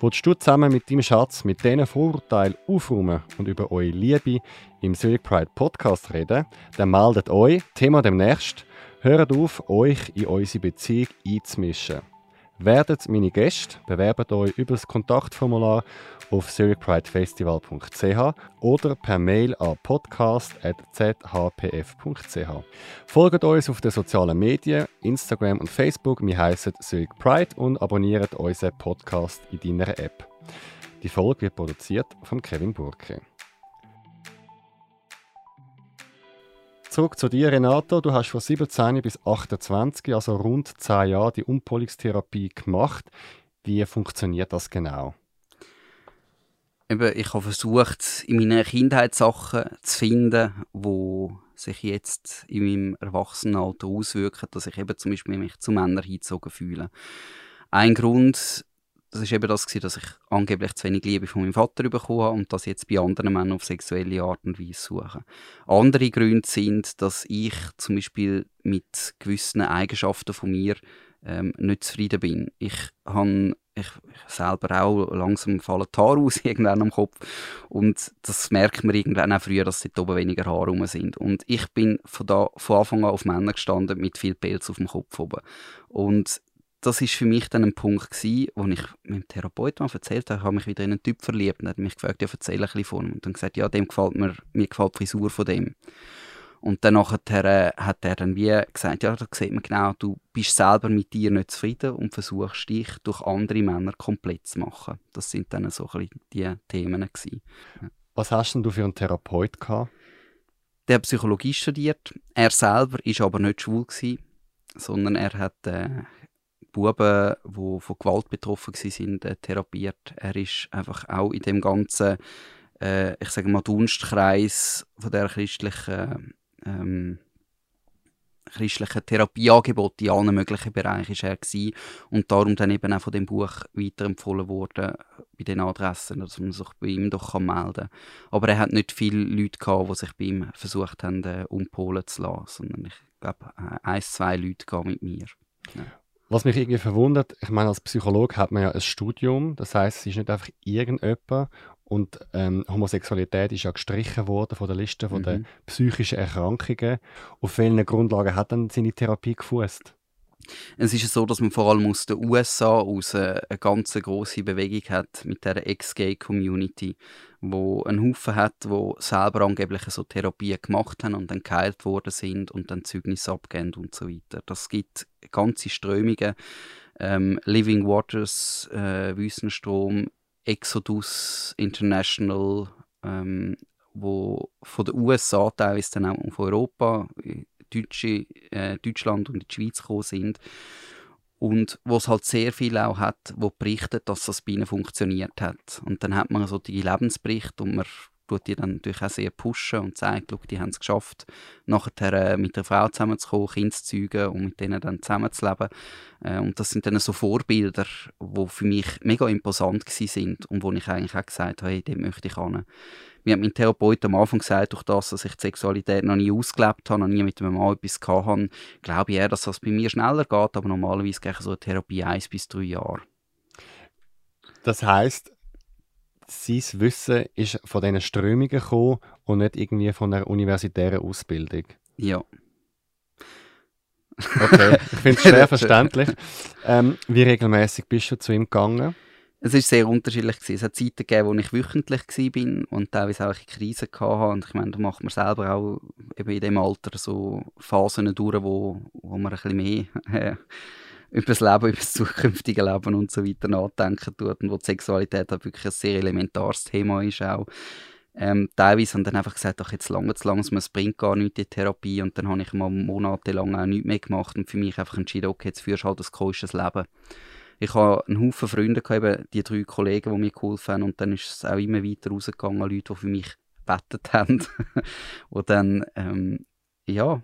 Willst du zusammen mit deinem Schatz mit diesen Vorurteilen aufräumen und über eure Liebe im Zurich Pride Podcast reden, dann meldet euch, Thema demnächst, hört auf, euch in unsere Beziehung einzumischen. Werdet meine Gäste, bewerbt euch über das Kontaktformular auf zurichpridefestival.ch oder per Mail an podcast.zhpf.ch. Folgt uns auf den sozialen Medien, Instagram und Facebook. Wir heißen Zurich Pride und abonniert unseren Podcast in deiner App. Die Folge wird produziert von Kevin Burke. Zurück zu dir, Renato. Du hast von 17 bis 28, also rund 10 Jahre, die Umpolingstherapie gemacht. Wie funktioniert das genau? Eben, ich habe versucht, in meinen Kindheitssachen zu finden, wo sich jetzt in meinem Erwachsenenalter auswirken, dass ich eben zum Beispiel mich zu Männern hingezogen fühle. Ein Grund das ist eben das, dass ich angeblich zu wenig Liebe von meinem Vater bekommen habe und das jetzt bei anderen Männern auf sexuelle Art und Weise suche. Andere Gründe sind, dass ich zum Beispiel mit gewissen Eigenschaften von mir ähm, nicht zufrieden bin. Ich habe ich selber auch langsam fallen die Haare aus [LAUGHS] irgendwann am Kopf und das merkt man irgendwann auch früher, dass dort oben weniger Haare rum sind. Und ich bin von, da, von Anfang an auf Männer gestanden mit viel Pelz auf dem Kopf oben. Und das ist für mich dann ein Punkt gewesen, wo ich mit dem Therapeuten erzählt habe, ich habe mich wieder in einen Typ verliebt und er hat mich gefragt, ja, erzähl ein bisschen von ihm. Und dann gesagt, ja, dem gefällt mir, mir gefällt die Frisur von dem. Und dann nachher, äh, hat er dann wie gesagt, ja, da sieht man genau, du bist selber mit dir nicht zufrieden und versuchst dich durch andere Männer komplett zu machen. Das sind dann so ein bisschen die Themen gewesen. Was hast denn du für einen Therapeut gehabt? Der hat Psychologie studiert. Er selber ist aber nicht schwul gewesen, sondern er hat äh, Buben, die von Gewalt betroffen waren, äh, therapiert. Er ist einfach auch in dem ganzen, äh, ich sage mal, Dunstkreis von der christlichen ähm, christlichen Therapieangebote in allen möglichen Bereichen ist er gewesen. und darum dann eben auch von dem Buch weiterempfohlen worden bei den Adressen, dass man sich bei ihm doch kann melden kann. Aber er hat nicht viele Leute gehabt, die sich bei ihm versucht haben, äh, umpolen zu lassen, sondern ich glaube, äh, ein, zwei Leute mit mir. Ja. Was mich irgendwie verwundert, ich meine, als Psychologe hat man ja ein Studium, das heißt, es ist nicht einfach irgendjemand und ähm, Homosexualität ist ja gestrichen worden von der Liste von mhm. der psychischen Erkrankungen. Auf welchen Grundlagen hat dann seine Therapie gefußt? Es ist so, dass man vor allem aus den USA aus eine, eine ganz große Bewegung hat mit der Ex-Gay-Community, wo einen Haufen hat, wo selber angeblich so Therapien gemacht haben und dann geheilt worden sind und dann Zeugnisse abgeben und so weiter. Das gibt ganze Strömungen. Ähm, Living Waters, äh, Wüstenstrom, Exodus International, ähm, wo von den USA teilweise dann auch von Europa, Deutsche, äh, Deutschland und in die Schweiz gekommen sind. Und wo es halt sehr viel auch hat, wo berichtet, dass das bei ihnen funktioniert hat. Und dann hat man so die Lebensberichte und man tut die dann natürlich auch sehr pushen und zeigt, schau, die haben es geschafft, nachher äh, mit der Frau zusammenzukommen, Kinder zu zeugen und mit denen dann zusammenzuleben. Äh, und das sind dann so Vorbilder, die für mich mega imposant sind und wo ich eigentlich auch gesagt habe, hey, dem möchte ich hin. Mir hat mein Therapeut am Anfang gesagt, durch das, dass ich die Sexualität noch nie ausgelebt habe, noch nie mit einem Mann etwas gehabt habe, glaube ich eher, dass das bei mir schneller geht, aber normalerweise geht so eine Therapie eins bis drei Jahre. Das heißt, sein Wissen ist von diesen Strömungen gekommen und nicht irgendwie von einer universitären Ausbildung. Ja. Okay, ich finde es [LAUGHS] schwer verständlich. Ähm, wie regelmäßig bist du zu ihm gegangen? Es war sehr unterschiedlich. Gewesen. Es hat Zeiten gegeben, wo ich wöchentlich war und teilweise auch Krisen hatte. Und ich meine, da macht man selber auch eben in dem Alter so Phasen durch, wo, wo man ein bisschen mehr [LAUGHS] über das Leben, [LAUGHS] über das zukünftige Leben und so weiter nachdenken tut und wo die Sexualität halt wirklich ein sehr elementares Thema ist auch. Ähm, teilweise haben dann einfach gesagt, ach, jetzt lange zu langsam, es bringt gar nichts, die Therapie. Und dann habe ich mal monatelang auch nichts mehr gemacht und für mich einfach entschieden, okay, jetzt führst du halt ein komisches Leben. Ich habe einen Haufen Freunde, gehabt, eben die drei Kollegen, die mir geholfen haben und dann ist es auch immer weiter rausgegangen, Leute, die für mich bettet haben. [LAUGHS] und dann, ähm, ja,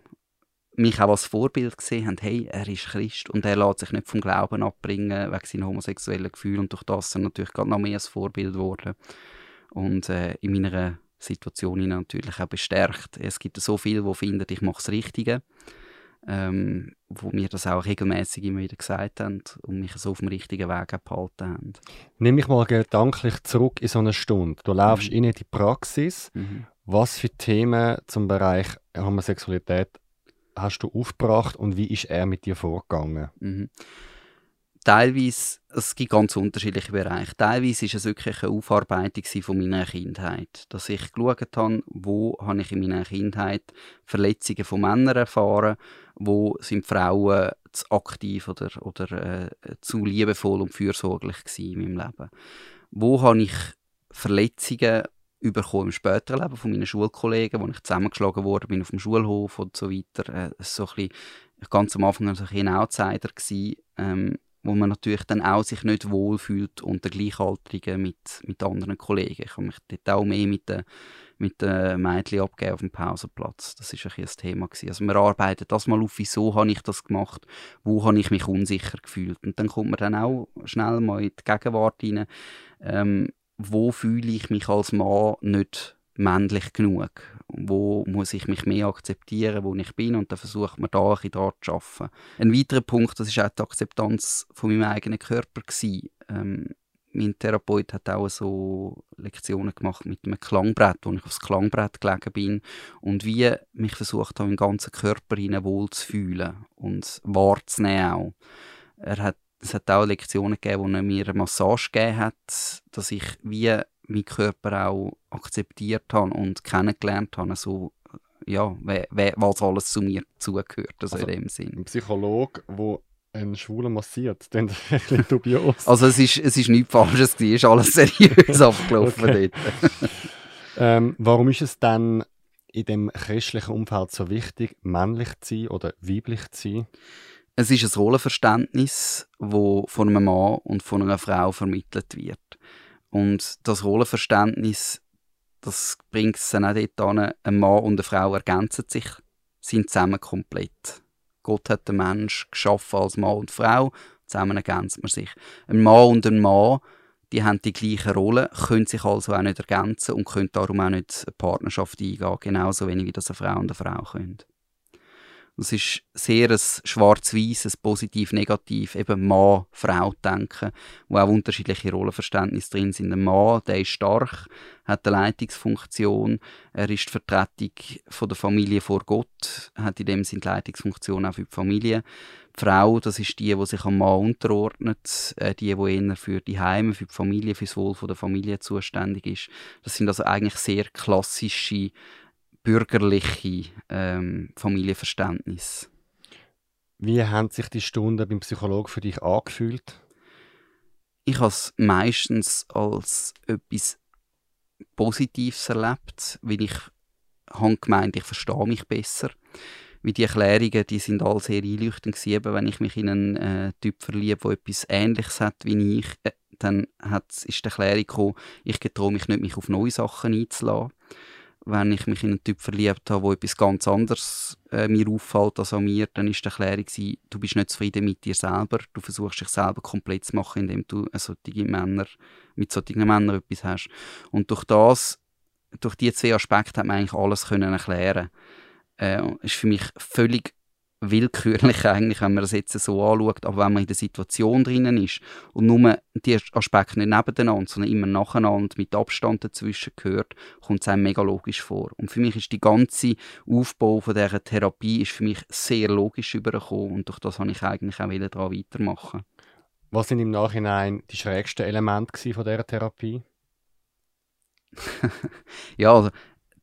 mich auch als Vorbild gesehen haben, hey, er ist Christ und er lässt sich nicht vom Glauben abbringen wegen seiner homosexuellen Gefühle und durch das ist er natürlich gerade noch mehr ein Vorbild geworden und äh, in meiner Situation natürlich auch bestärkt. Es gibt so viele, die finden, ich mache das Richtige, ähm, wo mir das auch regelmäßig immer wieder gesagt haben und mich so auf dem richtigen Weg behalten haben. Nimm mich mal gedanklich zurück in so eine Stunde. Du läufst mhm. in die Praxis. Mhm. Was für Themen zum Bereich Homosexualität hast du aufgebracht und wie ist er mit dir vorgegangen? Mhm. Teilweise, es gibt ganz unterschiedliche Bereiche. Teilweise ist es wirklich eine Aufarbeitung von meiner Kindheit. Dass ich geschaut habe, wo habe ich in meiner Kindheit Verletzungen von Männern erfahren, wo sind Frauen zu aktiv oder, oder äh, zu liebevoll und fürsorglich in meinem Leben. Wo habe ich Verletzungen bekommen im späteren Leben von meinen Schulkollegen, wo ich zusammengeschlagen wurde bin auf dem Schulhof und so weiter. Äh, so ein bisschen, ganz am Anfang so ein, ein Outsider gewesen, ähm, wo man natürlich dann auch sich nicht wohlfühlt unter Gleichaltrigen mit, mit anderen Kollegen. Ich habe mich dort auch mehr mit den, mit den Mädchen abgegeben auf dem Pausenplatz. Das war ein, ein Thema. Gewesen. Also wir arbeiten das mal auf, wieso habe ich das gemacht, wo habe ich mich unsicher gefühlt. Und dann kommt man dann auch schnell mal in die Gegenwart rein. Ähm, wo fühle ich mich als Mann nicht männlich genug? Wo muss ich mich mehr akzeptieren, wo ich bin? Und dann versucht man da ein bisschen zu arbeiten. Ein weiterer Punkt, das war auch die Akzeptanz von meinem eigenen Körper. Ähm, mein Therapeut hat auch so Lektionen gemacht mit einem Klangbrett, wo ich aufs Klangbrett gelegen bin und wie mich versucht habe, im ganzen Körper wohl zu fühlen und wahrzunehmen auch. Er hat es hat auch Lektionen gegeben, wo er mir eine Massage gegeben hat, dass ich wie meinen Körper auch akzeptiert habe und kennengelernt habe, so, ja, was alles zu mir zugehört, also, also in dem Sinn. Ein Psychologe, der einen Schwulen massiert, dann ist ein bisschen dubios. Also es ist, es ist nichts Falsches, es ist alles [LAUGHS] seriös abgelaufen dort. [LAUGHS] ähm, warum ist es dann in dem christlichen Umfeld so wichtig, männlich zu sein oder weiblich zu sein? Es ist ein Rollenverständnis, das von einem Mann und von einer Frau vermittelt wird. Und das Rollenverständnis, das bringt es dann auch dort an, ein Mann und eine Frau ergänzen sich, sind zusammen komplett. Gott hat den Mensch geschaffen als Mann und Frau, zusammen ergänzt man sich. Ein Mann und ein Mann, die haben die gleiche Rolle, können sich also auch nicht ergänzen und können darum auch nicht eine Partnerschaft eingehen, genauso wenig wie das eine Frau und eine Frau können. Es ist sehr ein schwarz-weiß, ein positiv-negativ, eben Mann-Frau-Denken, wo auch unterschiedliche Rollenverständnisse drin sind. Ein Mann, der ist stark, hat eine Leitungsfunktion, er ist die Vertretung von der Familie vor Gott, hat in dem Sinne die Leitungsfunktion auch für die Familie. Die Frau, das ist die, die sich am Mann unterordnet, äh, die, die eher für die Heime, für die Familie, für das Wohl der Familie zuständig ist. Das sind also eigentlich sehr klassische bürgerliche ähm, Familienverständnis. Wie haben sich die Stunden beim Psychologen für dich angefühlt? Ich habe es meistens als etwas Positives erlebt, weil ich habe gemeint, ich verstehe mich besser. Wie die Erklärungen, die sind alle sehr einleuchtend gewesen. wenn ich mich in einen äh, Typ verliebe, der etwas Ähnliches hat wie ich, äh, dann hat, ist die Erklärung gekommen, ich getraue mich nicht, mich auf neue Sachen einzulassen wenn ich mich in einen Typ verliebt habe, wo etwas ganz anderes äh, mir auffällt als an mir, dann ist die Erklärung gewesen, du bist nicht zufrieden mit dir selber, du versuchst dich selber komplett zu machen, indem du äh, solche Männer, mit solchen Männern etwas hast. Und durch das, durch diese zwei Aspekte hat man eigentlich alles können erklären. Äh, ist für mich völlig willkürlich eigentlich, wenn man das jetzt so anschaut, aber wenn man in der Situation drinnen ist und nur die Aspekte nicht nebeneinander, sondern immer nacheinander mit Abstand dazwischen gehört, kommt es einem mega logisch vor. Und für mich ist die ganze Aufbau von dieser Therapie ist für mich sehr logisch übergekommen und durch das habe ich eigentlich auch daran weitermachen. Was sind im Nachhinein die schrägsten Elemente von dieser Therapie? [LAUGHS] ja, also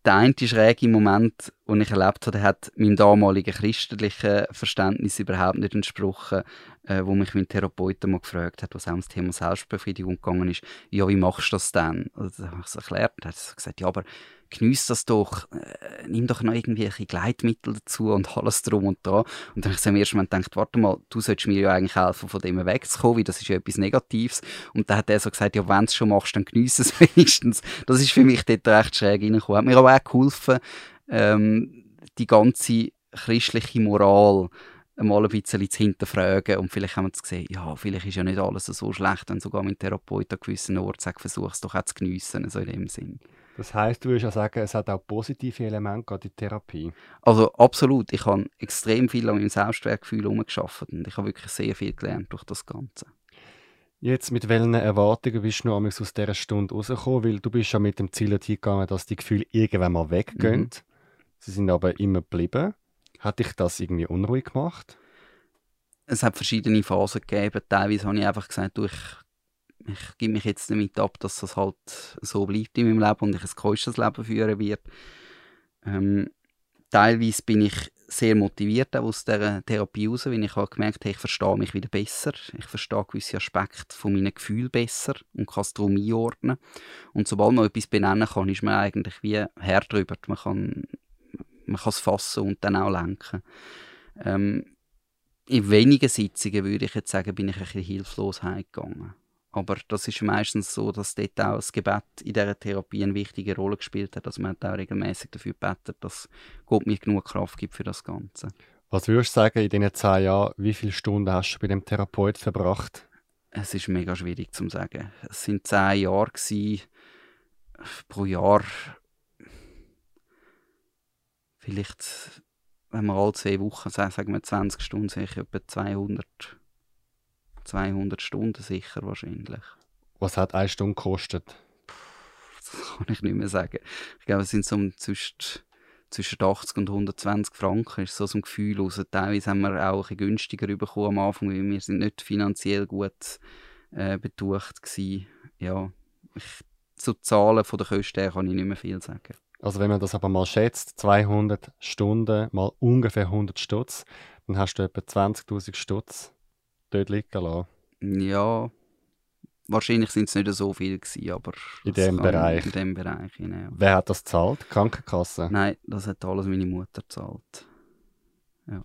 der eine schräge Moment, den ich erlebt habe, hat meinem damaligen christlichen Verständnis überhaupt nicht entsprochen, äh, wo mich mein Therapeut mal gefragt hat, was auch ums Thema Selbstbefriedigung gegangen ist. Ja, wie machst du das denn? Also, da habe ich es erklärt. Er hat gesagt, ja, aber genieß das doch, äh, nimm doch noch irgendwelche Gleitmittel dazu und alles drum und dran. Und dann habe ich so im ersten Moment gedacht, warte mal, du solltest mir ja eigentlich helfen, von dem wegzukommen, weil das ist ja etwas Negatives. Und dann hat er so gesagt, ja, wenn du es schon machst, dann genieß es [LAUGHS] wenigstens. Das ist für mich dort recht schräg reingekommen. Hat mir aber auch geholfen, ähm, die ganze christliche Moral mal ein bisschen zu hinterfragen und vielleicht haben wir gesehen, ja, vielleicht ist ja nicht alles so schlecht, wenn sogar mein Therapeut an gewissen Orten sagt, versuch es doch auch zu geniessen, so in dem Sinn. Das heißt, du würdest ja sagen, es hat auch positive Elemente, in Therapie. Also absolut. Ich habe extrem viel an meinem Selbstwertgefühl herumgearbeitet und ich habe wirklich sehr viel gelernt durch das Ganze. Jetzt, mit welchen Erwartungen bist du noch aus dieser Stunde rausgekommen? Weil du bist ja mit dem Ziel hingegangen, dass die Gefühle irgendwann mal weggehen. Mhm. Sie sind aber immer geblieben. Hat dich das irgendwie unruhig gemacht? Es hat verschiedene Phasen gegeben. Teilweise habe ich einfach gesagt, du, ich ich gebe mich jetzt damit ab, dass das halt so bleibt in meinem Leben und ich ein keuschtes Leben führen werde. Ähm, teilweise bin ich sehr motiviert aus dieser Therapie raus, weil ich habe gemerkt habe, ich verstehe mich wieder besser. Ich verstehe gewisse Aspekte von meinen Gefühlen besser und kann es darum einordnen. Und sobald man etwas benennen kann, ist man eigentlich wie Herr drüber. Man kann, man kann es fassen und dann auch lenken. Ähm, in wenigen Sitzungen, würde ich jetzt sagen, bin ich ein bisschen hilflos heimgegangen. Aber das ist meistens so, dass dort auch das Gebet in dieser Therapie eine wichtige Rolle gespielt hat. Also man hat auch regelmäßig dafür gebetet, dass Gott mir genug Kraft gibt für das Ganze. Was würdest du sagen, in diesen zehn Jahren, wie viele Stunden hast du bei dem Therapeut verbracht? Es ist mega schwierig zu sagen. Es sind zehn Jahre gewesen, pro Jahr. Vielleicht, wenn wir alle zwei Wochen sagen, sagen wir 20 Stunden, sehe ich etwa 200 200 Stunden sicher wahrscheinlich. Was hat eine Stunde gekostet? Das kann ich nicht mehr sagen. Ich glaube, es sind so zwischen zwischen 80 und 120 Franken ist so ein Gefühl aus. Teilweise haben wir auch ein günstiger bekommen am Anfang, weil wir sind nicht finanziell gut äh, betucht gewesen. Ja, ich, zu Zahlen von der Kosten her kann ich nicht mehr viel sagen. Also wenn man das aber mal schätzt, 200 Stunden mal ungefähr 100 Stutz, dann hast du etwa 20'000 Stutz dort liegen lassen. Ja, wahrscheinlich sind es nicht so viele gewesen, aber... In dem Bereich? In dem Bereich, genau. Wer hat das gezahlt? Die Krankenkasse? Nein, das hat alles meine Mutter gezahlt. Ja.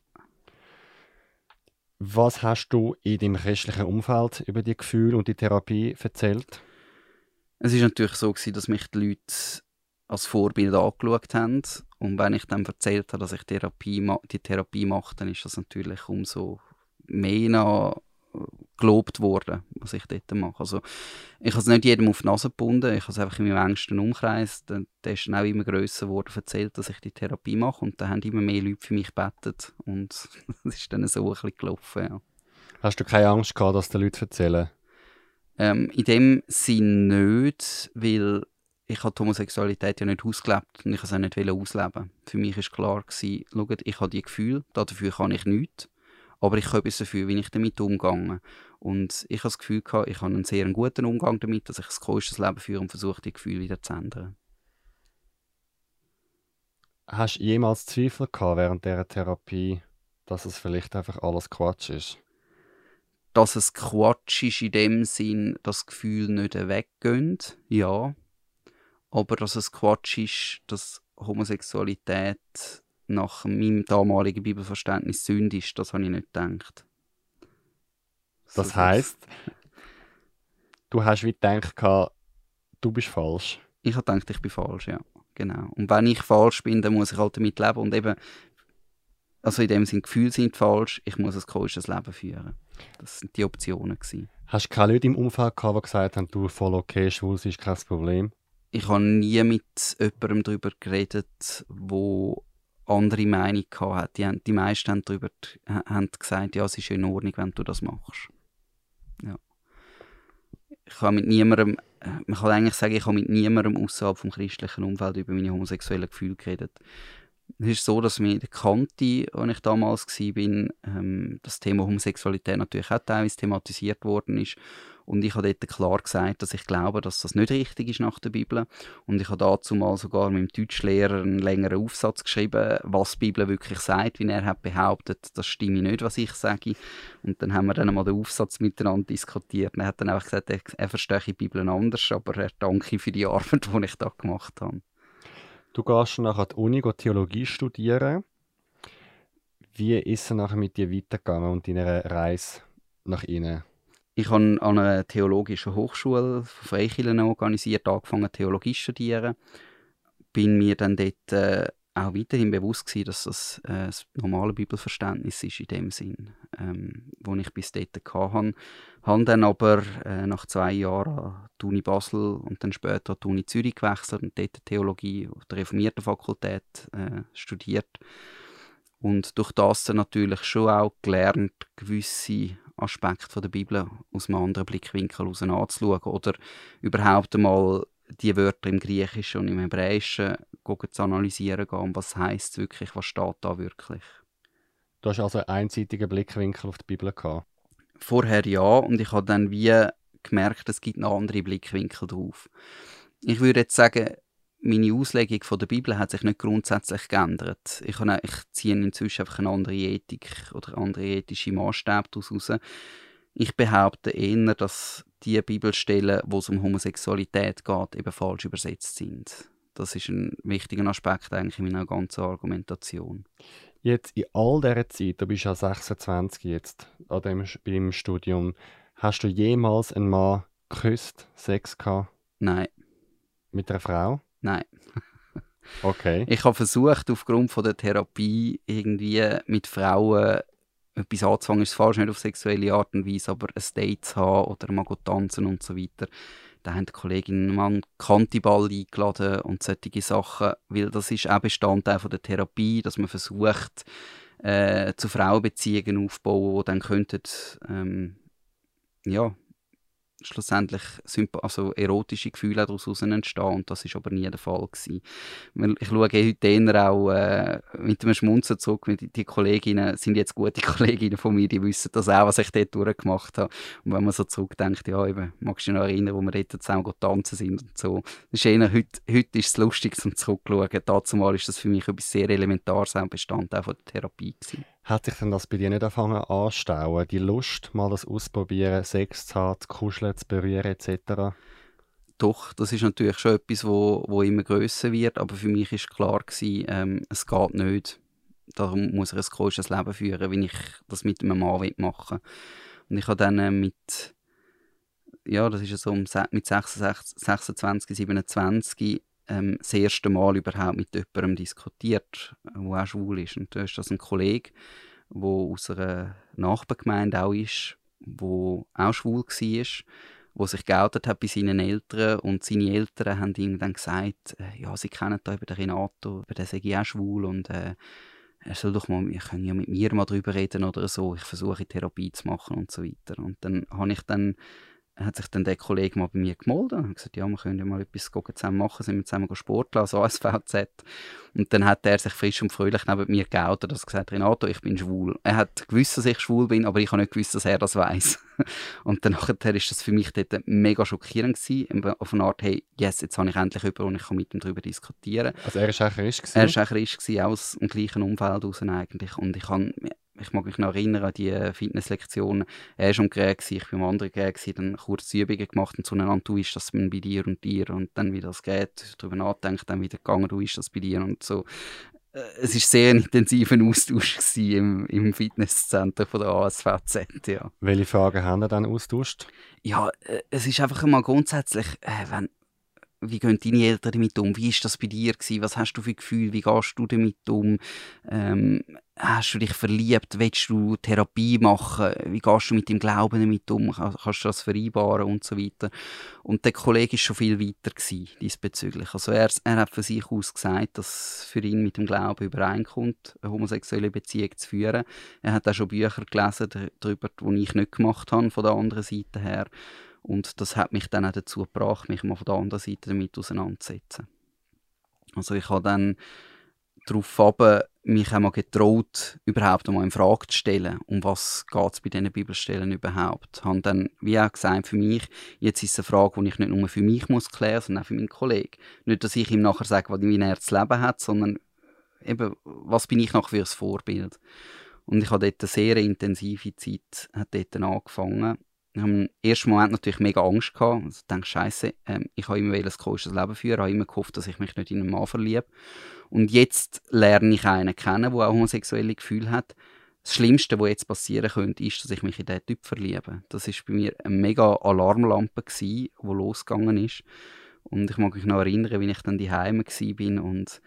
Was hast du in deinem christlichen Umfeld über die Gefühle und die Therapie erzählt? Es ist natürlich so gewesen, dass mich die Leute als Vorbild angeschaut haben. Und wenn ich dann erzählt habe, dass ich Therapie, die Therapie mache, dann ist das natürlich umso mehr gelobt worden, was ich dort mache. Also, ich habe es nicht jedem auf die Nase gebunden, ich habe es einfach in meinem engsten Umkreis, der, der ist dann auch immer grösser geworden, erzählt, dass ich die Therapie mache und dann haben immer mehr Leute für mich gebetet und [LAUGHS] es ist dann so ein bisschen gelaufen, ja. Hast du keine Angst gehabt, dass die Leute erzählen? Ähm, in dem Sinn nicht, weil ich habe die Homosexualität ja nicht ausgelebt und ich es auch nicht ausleben. Für mich war klar, gewesen, schaut, ich habe die Gefühle, dafür kann ich nichts, aber ich habe etwas dafür, wie ich damit umgehe. Und ich habe das Gefühl, gehabt, ich habe einen sehr guten Umgang damit, dass ich ein größtes Leben führe und versuche, die Gefühle wieder zu ändern. Hast du jemals Zweifel gehabt während dieser Therapie, dass es vielleicht einfach alles Quatsch ist? Dass es Quatsch ist in dem Sinn, dass das Gefühl nicht weggeht, ja aber dass es Quatsch ist, dass Homosexualität nach meinem damaligen Bibelverständnis Sünde ist, das habe ich nicht gedacht. Das so heißt, du hast wie gedacht, du bist falsch. Ich habe gedacht, ich bin falsch, ja. Genau. Und wenn ich falsch bin, dann muss ich halt damit leben. Und eben, also in dem Sinne, Gefühle sind falsch, ich muss ein komisches Leben führen. Das sind die Optionen. Gewesen. Hast du keine Leute im Umfeld gehabt, die gesagt haben, du voll okay, schwul ist kein Problem? ich habe nie mit jemandem darüber geredet, wo andere Meinung hatte. Die, die meisten haben, darüber, haben gesagt, ja, es ist in Ordnung, wenn du das machst. Ja. Ich habe mit niemandem, man kann eigentlich sagen, ich habe mit niemandem außerhalb vom christlichen Umfeld über meine homosexuellen Gefühle geredet. Es ist so, dass mir der Kanti, als ich damals war, ähm, das Thema Homosexualität natürlich auch teilweise thematisiert worden ist. Und ich habe dort klar gesagt, dass ich glaube, dass das nicht richtig ist nach der Bibel. Und ich habe dazu mal sogar mit dem Deutschlehrer einen längeren Aufsatz geschrieben, was die Bibel wirklich sagt, wie er hat behauptet, das stimme nicht, was ich sage. Und dann haben wir dann einmal den Aufsatz miteinander diskutiert. Und er hat dann einfach gesagt, er, er verstehe die Bibel anders, aber er danke für die [LAUGHS] Arbeit, die ich da gemacht habe. Du gehst nachher an die Uni Theologie studieren. Wie ist es nachher mit dir weitergegangen und deiner Reise nach innen? Ich habe an einer theologischen Hochschule von Freikirchen organisiert, angefangen Theologie zu studieren. Bin mir dann dort äh, auch weiterhin bewusst gewesen, dass das äh, das normale Bibelverständnis ist in dem Sinn, ähm, wo ich bis dort hatte. Habe dann aber äh, nach zwei Jahren an die Uni Basel und dann später an die Uni Zürich gewechselt und dort Theologie auf der reformierten Fakultät äh, studiert. Und durch das dann natürlich schon auch gelernt, gewisse Aspekte der Bibel aus einem anderen Blickwinkel heraus anzuschauen oder überhaupt einmal die Wörter im Griechischen und im Hebräischen zu analysieren gehen, was heißt wirklich, was steht da wirklich. Du hast also einen einseitigen Blickwinkel auf die Bibel gehabt? Vorher ja, und ich habe dann wie gemerkt, es gibt noch andere Blickwinkel drauf. Ich würde jetzt sagen, meine Auslegung von der Bibel hat sich nicht grundsätzlich geändert. Ich, habe, ich ziehe inzwischen einfach eine andere Ethik oder andere ethische Maßstäbe daraus Ich behaupte eher, dass die Bibelstellen, wo es um Homosexualität geht, eben falsch übersetzt sind. Das ist ein wichtiger Aspekt eigentlich in meiner ganzen Argumentation. Jetzt in all dieser Zeit, du bist ja 26 jetzt an dem, beim Studium, hast du jemals einen Mann geküsst, Sex gehabt? Nein. Mit einer Frau? Nein. Okay. Ich habe versucht, aufgrund von der Therapie irgendwie mit Frauen etwas anzufangen, ist falsch, nicht auf sexuelle Art und Weise, aber ein Date zu haben oder mal tanzen und so weiter. Da haben die Kolleginnen mal einen Kantiball eingeladen und solche Sachen, weil das ist auch Bestandteil von der Therapie, dass man versucht, äh, zu Frauenbeziehungen aufzubauen, die dann könnten, ähm, ja, schlussendlich also erotische Gefühle daraus entstehen und das ist aber nie der Fall gewesen. Ich schaue heute eher auch äh, mit einem Schmunzeln zurück, die, die Kolleginnen sind jetzt gute [LAUGHS] Kolleginnen von mir, die wissen das auch, was ich dort durchgemacht habe und wenn man so zurückdenkt, ja eben, magst du dich noch erinnern, wo wir dort zusammen tanzen sind und so. Das ist eher, heute, heute ist es lustig zum Zurückschauen, dazu mal ist das für mich etwas sehr Elementares, auch Bestandteil von der Therapie gewesen. Hat sich denn das bei dir nicht angefangen anstauen? Die Lust, mal das ausprobieren, Sex zu haben, zu kuscheln, zu berühren etc.? Doch, das ist natürlich schon etwas, wo, wo immer grösser wird, aber für mich ist klar gewesen, ähm, es geht nicht. Darum muss ich ein komisches Leben führen, wenn ich das mit einem Mann machen will. Und ich habe dann äh, mit, ja, das ist so um, mit 26, 26 27 ähm, das erste Mal überhaupt mit jemandem diskutiert, der auch schwul ist. Und da ist das ein Kollege, der aus einer Nachbargemeinde auch ist, der auch schwul war, der sich geoutet hat bei seinen Eltern und seine Eltern haben ihm dann gesagt, äh, ja, sie kennen da über den Renato, über den sage ich auch schwul und äh, er soll doch mal, wir können ja mit mir mal drüber reden oder so, ich versuche Therapie zu machen und so weiter. Und dann habe ich dann hat sich dann der Kollege mal bei mir gemeldet und gesagt, ja, wir können ja mal etwas zusammen machen, sind wir zusammen Sport als VZ. Und dann hat er sich frisch und fröhlich neben mir geoutet und gesagt, Renato, ich bin schwul. Er hat gewusst, dass ich schwul bin, aber ich habe nicht gewusst, dass er das weiß. [LAUGHS] und dann nachher ist das für mich dort mega schockierend gewesen, auf eine Art, hey, yes, jetzt habe ich endlich jemanden und ich kann mit ihm darüber diskutieren. Also er war auch Christ gewesen? Er war auch Christ aus dem gleichen Umfeld raus eigentlich. Und ich habe ich mag mich noch erinnern an die äh, Fitnesslektionen. Er war am Gerät, ich war am anderen Gerät, dann kurz Übungen gemacht und zueinander, du ist das bei dir und dir und dann wie das geht, darüber nachdenkt, dann wieder gegangen, du ist das bei dir und so. Äh, es war sehr ein intensiver Austausch im, im Fitnesscenter von der ASVZ, ja. Welche Fragen haben ihr dann austauscht? Ja, äh, es ist einfach mal grundsätzlich, wenn, wie gehen deine Eltern damit um? Wie ist das bei dir gewesen? Was hast du für Gefühl? Wie gehst du damit um? Ähm, hast du dich verliebt? Willst du Therapie machen? Wie gehst du mit dem Glauben damit um? Kannst du das vereinbaren und so weiter? Und der Kollege ist schon viel weiter gewesen, diesbezüglich. Also er, er hat von sich aus gesagt, dass für ihn mit dem Glauben übereinkommt, eine homosexuelle Beziehung zu führen. Er hat auch schon Bücher gelesen darüber, die ich nicht gemacht habe, von der anderen Seite her. Und das hat mich dann auch dazu gebracht, mich mal von der anderen Seite damit auseinanderzusetzen. Also ich habe dann darauf aber mich einmal getraut, überhaupt einmal in Frage zu stellen, um was geht es bei diesen Bibelstellen überhaupt. Ich habe dann, wie auch gesagt, für mich, jetzt ist es eine Frage, die ich nicht nur für mich muss klären, sondern auch für meinen Kollegen. Nicht, dass ich ihm nachher sage, wie er das Leben hat, sondern eben, was bin ich nachher für ein Vorbild. Und ich habe dort eine sehr intensive Zeit hat dort angefangen ich habe im ersten Moment natürlich mega Angst gehabt. Also ich dachte, Scheiße, ähm, ich habe immer ein komisches Leben führen, habe immer gehofft, dass ich mich nicht in einen Mann verliebe. Und jetzt lerne ich einen kennen, der auch homosexuelle Gefühle hat. Das Schlimmste, was jetzt passieren könnte, ist, dass ich mich in diesen Typ verliebe. Das war bei mir eine mega Alarmlampe, die losgegangen ist. Und ich mag mich noch erinnern, wie ich dann daheim war und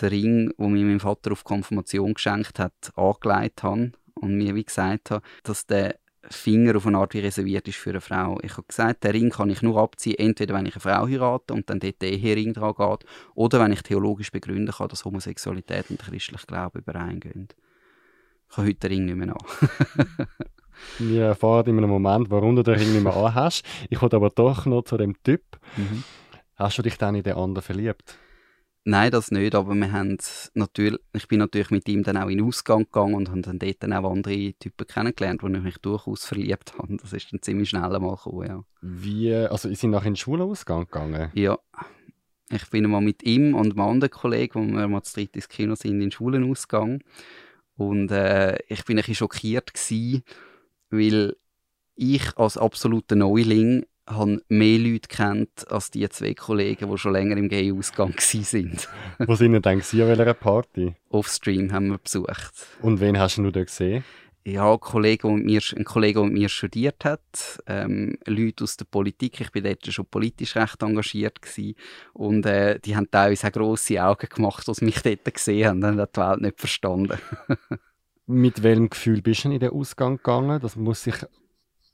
den Ring, den mir mein Vater auf Konfirmation geschenkt hat, angelegt habe und mir wie gesagt habe, dass der Finger auf eine Art wie reserviert ist für eine Frau. Ich habe gesagt, den Ring kann ich nur abziehen, entweder wenn ich eine Frau heirate und dann dort der Ehering dran geht, oder wenn ich theologisch begründen kann, dass Homosexualität und christlich Glaube übereingehen. Ich habe heute den Ring nicht mehr an. [LAUGHS] Wir erfahren in einem Moment, warum du den Ring nicht mehr an hast. Ich komme aber doch noch zu dem Typ. Mhm. Hast du dich dann in den anderen verliebt? Nein, das nicht, aber wir haben natürlich, ich bin natürlich mit ihm dann auch in den Ausgang gegangen und habe dann dort dann auch andere Typen kennengelernt, wo ich mich durchaus verliebt [LAUGHS] habe. Das ist dann ziemlich schnell einmal gekommen, ja. Wie, also sind Sie nachher in den Schulausgang gegangen? Ja. Ich bin mal mit ihm und einem anderen Kollegen, wo wir mal zu dritt ins Kino sind, in den Schulenausgang. Und äh, ich bin ein bisschen schockiert gewesen, weil ich als absoluter Neuling habe mehr Leute kennt als die zwei Kollegen, die schon länger im Gay-Ausgang [LAUGHS] waren. Wo sind denn dann an welcher Party? Offstream haben wir besucht. Und wen hast du dort gesehen? Ja, ein Kollege, der mit mir, ein Kollege, der mit mir studiert hat, ähm, Leute aus der Politik. Ich war dort schon politisch recht engagiert gewesen. und äh, die haben teilweise auch grosse Augen gemacht, als sie mich dort gesehen haben. Dann hat die Welt nicht verstanden. [LAUGHS] Mit welchem Gefühl bist du in den Ausgang gegangen? Das muss sich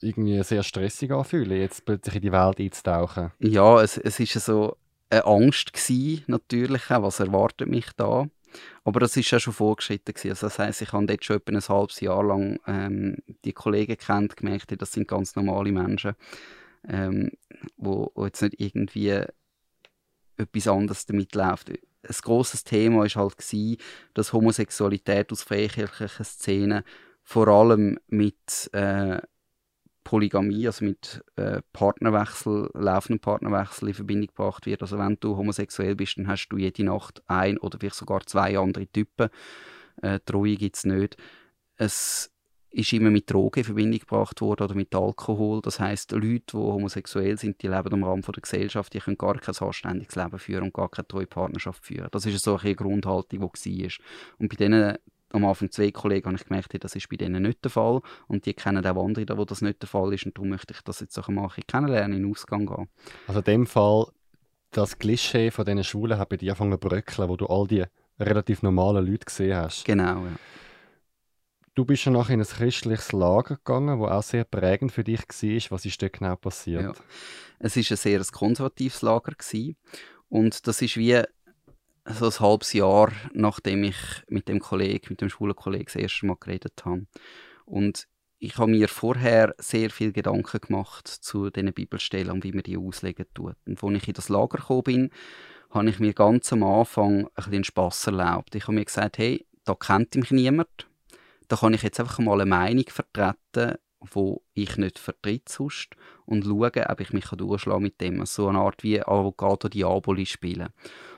irgendwie sehr stressig anfühlen, jetzt plötzlich in die Welt einzutauchen. Ja, es, es so eine Angst gewesen, natürlich, was erwartet mich da. Aber das ist ja schon vorgeschritten gewesen. Also das heisst, ich habe dort schon etwa ein halbes Jahr lang ähm, die Kollegen kennt, gemerkt, das sind ganz normale Menschen. ähm, jetzt nicht irgendwie etwas anderes damit läuft. Ein grosses Thema war halt, gewesen, dass Homosexualität aus freikirchlichen Szenen vor allem mit äh, Polygamie, also mit äh, Partnerwechsel, laufenden Partnerwechsel in Verbindung gebracht wird. Also wenn du homosexuell bist, dann hast du jede Nacht ein oder vielleicht sogar zwei andere Typen. Äh, Treue gibt es nicht. Es ist immer mit Drogen in Verbindung gebracht worden oder mit Alkohol. Das heißt, Leute, die homosexuell sind, die leben am Rand der Gesellschaft, die können gar kein anständiges Leben führen und gar keine treue Partnerschaft führen. Das ist so eine Grundhaltung, die war. Und bei denen am Anfang zwei Kollegen habe ich gemerkt, das ist bei denen nicht der Fall. Und die kennen auch andere, wo das nicht der Fall ist. Und darum möchte ich das jetzt auch mal kennenlernen, in den Ausgang gehen. Also in dem Fall, das Klischee von diesen Schulen hat bei dir angefangen zu bröckeln, wo du all die relativ normalen Leute gesehen hast. Genau, ja. Du bist schon nachher in ein christliches Lager gegangen, das auch sehr prägend für dich war. Was ist dort genau passiert? Ja. Es war ein sehr konservatives Lager. Gewesen. Und das ist wie so ein halbes Jahr, nachdem ich mit dem Kollegen, mit dem schwulen Kollegen das erste Mal geredet habe. Und ich habe mir vorher sehr viel Gedanken gemacht zu diesen Bibelstellen und wie man die auslegen tut. Und als ich in das Lager gekommen bin, habe ich mir ganz am Anfang ein bisschen Spass erlaubt. Ich habe mir gesagt, hey, da kennt mich niemand. Da kann ich jetzt einfach mal eine Meinung vertreten, wo ich nicht vertritt sonst und schauen, ob ich mich durchschlagen mit dem. So eine Art wie Avocado Diaboli spielen.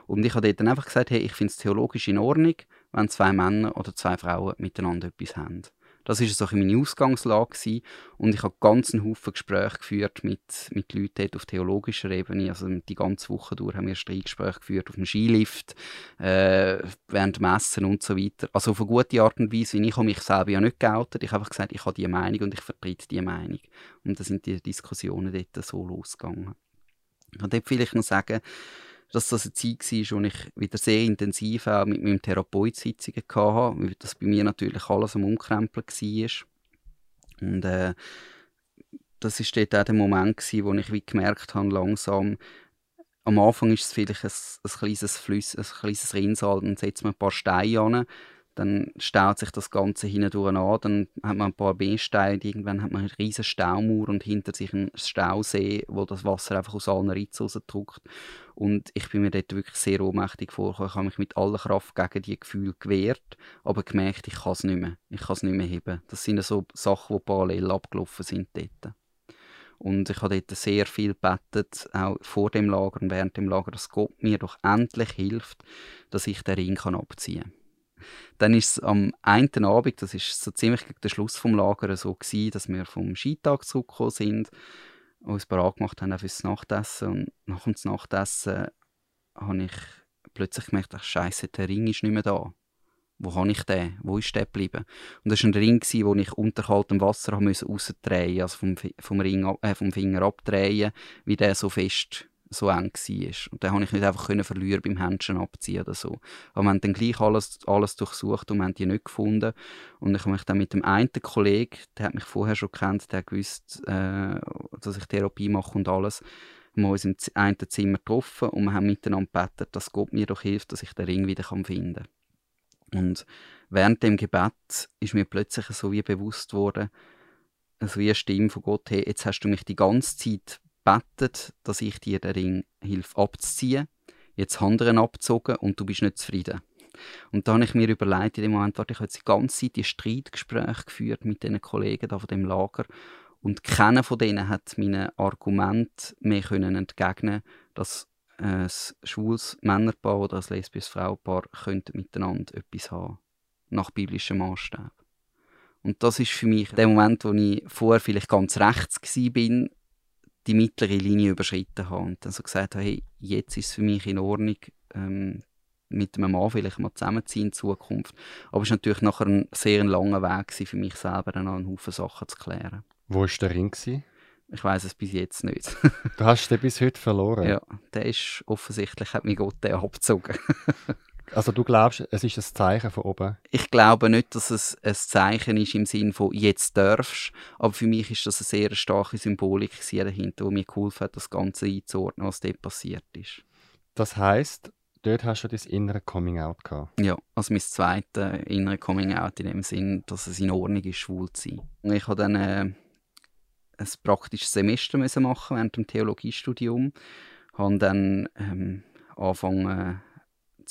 Und ich habe dort dann einfach gesagt, hey, ich finde es theologisch in Ordnung, wenn zwei Männer oder zwei Frauen miteinander etwas haben. Das war so meine Ausgangslage gewesen. und ich habe ganz einen Haufen Gespräche geführt mit, mit Leuten dort auf theologischer Ebene. Also die ganze Woche durch haben wir Streitgespräche geführt auf dem Skilift, äh, während Messen und so weiter. Also auf eine gute Art und Weise, ich habe mich selber ja nicht geoutet. Ich habe einfach gesagt, ich habe diese Meinung und ich vertrete diese Meinung. Und dann sind die Diskussionen dort so losgegangen. Und dort will ich noch sagen, dass das eine Zeit war, wo ich wieder sehr intensiv auch mit meinem Therapeut Sitzungen hatte, weil das bei mir natürlich alles am Umkrempeln war. Und äh, das war dort auch der Moment, gewesen, wo ich wie gemerkt habe, langsam, am Anfang ist es vielleicht ein, ein kleines Fluss, ein kleines Rinnsal, dann setzt man ein paar Steine an, dann staut sich das Ganze hindurch an, dann hat man ein paar B-Steine, irgendwann hat man eine riesige Staumauer und hinter sich einen Stausee, wo das Wasser einfach aus allen Ritzen rausdrückt. Und ich bin mir dort wirklich sehr ohnmächtig vorgekommen. Ich habe mich mit aller Kraft gegen die Gefühle gewehrt, aber gemerkt, ich kann es nicht mehr. Ich kann es nicht mehr heben. Das sind so Sachen, die parallel abgelaufen sind dort. Und ich habe dort sehr viel gebetet, auch vor dem Lager und während dem Lager, dass Gott mir doch endlich hilft, dass ich den Ring abziehen kann. Dann ist es am einen Abend, das ist so ziemlich gegen den Schluss vom Lager so gewesen, dass wir vom Skitag zurückgekommen sind, uns bereit gemacht haben fürs Nachtessen und nach dem Nachtessen habe ich plötzlich gemerkt, ach Scheiße, der Ring ist nicht mehr da. Wo habe ich den? Wo ist der geblieben? Und das war ein Ring, den ich unter kaltem Wasser rauszudrehen also vom, vom, Ring, äh, vom Finger abdrehen, wie der so fest so eng war. Und dann konnte ich nicht einfach verlieren beim Händchen abziehen oder so. Aber wir haben dann gleich alles, alles durchsucht und wir haben die nicht gefunden. Und ich habe mich dann mit dem einen Kollegen, der hat mich vorher schon kennt, der gewusst, äh, dass ich Therapie mache und alles, wir haben uns im einen Zimmer getroffen und wir haben miteinander gebetet, dass Gott mir doch hilft, dass ich den Ring wieder finden kann. Und während dem Gebet ist mir plötzlich so wie bewusst worden, also wie eine Stimme von Gott, hey, jetzt hast du mich die ganze Zeit betet, dass ich dir den Ring hilf abzuziehen. Jetzt haben ihn abgezogen und du bist nicht zufrieden. Und da habe ich mir überlegt, in dem Moment, warte, ich habe die ganze Zeit die Streitgespräche geführt mit den Kollegen da von dem Lager und keiner von denen hat meinen Argument mehr können entgegnen, dass ein schwules Männerpaar oder ein lesbisches Frauenpaar könnte miteinander etwas haben nach biblischem Maßstab. Und das ist für mich der Moment, wo ich vorher vielleicht ganz rechts war, bin die mittlere Linie überschritten habe und dann so gesagt habe, hey, jetzt ist es für mich in Ordnung, ähm, mit einem Mann vielleicht mal zusammenziehen in Zukunft. Aber es war natürlich nachher ein sehr langer Weg für mich selber, dann einen Haufen Sachen zu klären. Wo war der Ring? Gewesen? Ich weiß es bis jetzt nicht. du hast den bis heute verloren? Ja, der ist offensichtlich, hat mir Gott abgezogen. [LAUGHS] Also du glaubst, es ist ein Zeichen von oben? Ich glaube nicht, dass es ein Zeichen ist im Sinne von «jetzt darfst», aber für mich ist das eine sehr starke Symbolik dahinter, die mir geholfen hat, das Ganze einzuordnen, was dort passiert ist. Das heißt, dort hast du dein innere Coming-out gehabt? Ja, also mein zweites innere Coming-out in dem Sinn, dass es in Ordnung ist, schwul zu sein. Und ich habe dann... Äh, ein praktisches Semester müssen machen während dem Theologiestudium. Habe dann ähm, angefangen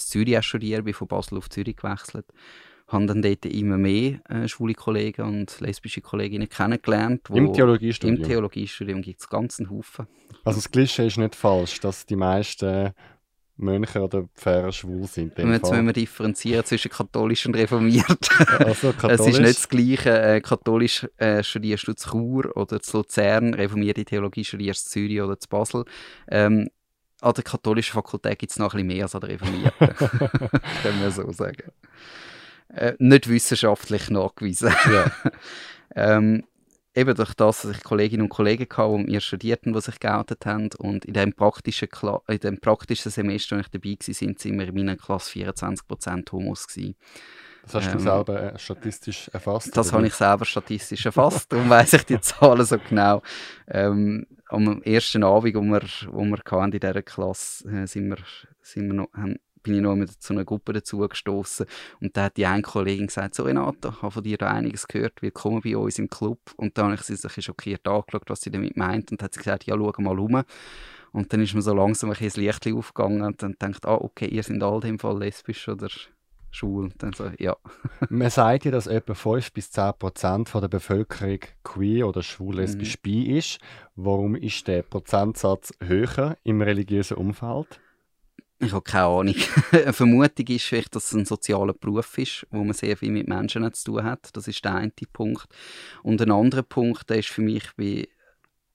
Zürich zu studieren, bin von Basel auf Zürich gewechselt. Habe dann dort immer mehr äh, schwule Kollegen und lesbische Kolleginnen kennengelernt. Im Theologiestudium? Im Theologiestudium gibt es ganzen Haufen. Also das Klischee ist nicht falsch, dass die meisten Mönche oder Pfarrer schwul sind. Jetzt müssen wir differenzieren zwischen katholisch und reformiert. [LAUGHS] Also katholisch. Es ist nicht das Gleiche. Äh, katholisch äh, studierst du zu Chur oder zu Luzern, reformierte Theologie studierst du zu Zürich oder zu Basel. Ähm, an der katholischen Fakultät gibt es noch ein bisschen mehr als an der reformierten. [LAUGHS] Können wir so sagen. Äh, nicht wissenschaftlich nachgewiesen. Ja. [LAUGHS] ähm, eben durch das, dass ich Kolleginnen und Kollegen hatte, die mit mir studierten, die sich geoutet haben. Und in dem praktischen, Kla in dem praktischen Semester, als ich dabei war, sind wir in meiner Klasse 24% Homos. Gewesen. Das hast ähm, du selber äh, statistisch erfasst? Das habe ich selber statistisch erfasst, darum weiss ich die [LAUGHS] Zahlen so genau. Ähm, am ersten Abend, wo wir, wo wir in dieser Klasse äh, sind wir, sind wir noch, haben, bin ich noch mit zu einer Gruppe dazugestoßen und da hat die eine Kollegin gesagt, so Renata, ich habe von dir einiges gehört, willkommen bei uns im Club. Und dann habe ich sie bisschen schockiert angeschaut, was sie damit meint und hat sie gesagt, ja, schau mal rum. Und dann ist mir so langsam ein bisschen das Licht aufgegangen und dann denkt, ah, okay, ihr seid alle im Fall lesbisch oder schwul. Dann so, ja. [LAUGHS] Man sagt ja, dass etwa 5 bis 10 Prozent der Bevölkerung queer oder schwul-lesbisch mhm. bi ist. Warum ist der Prozentsatz höher im religiösen Umfeld? Ich habe keine Ahnung. [LAUGHS] Eine Vermutung ist vielleicht, dass es ein sozialer Beruf ist, wo man sehr viel mit Menschen zu tun hat. Das ist der eine Punkt. Und ein anderer Punkt, der ist für mich wie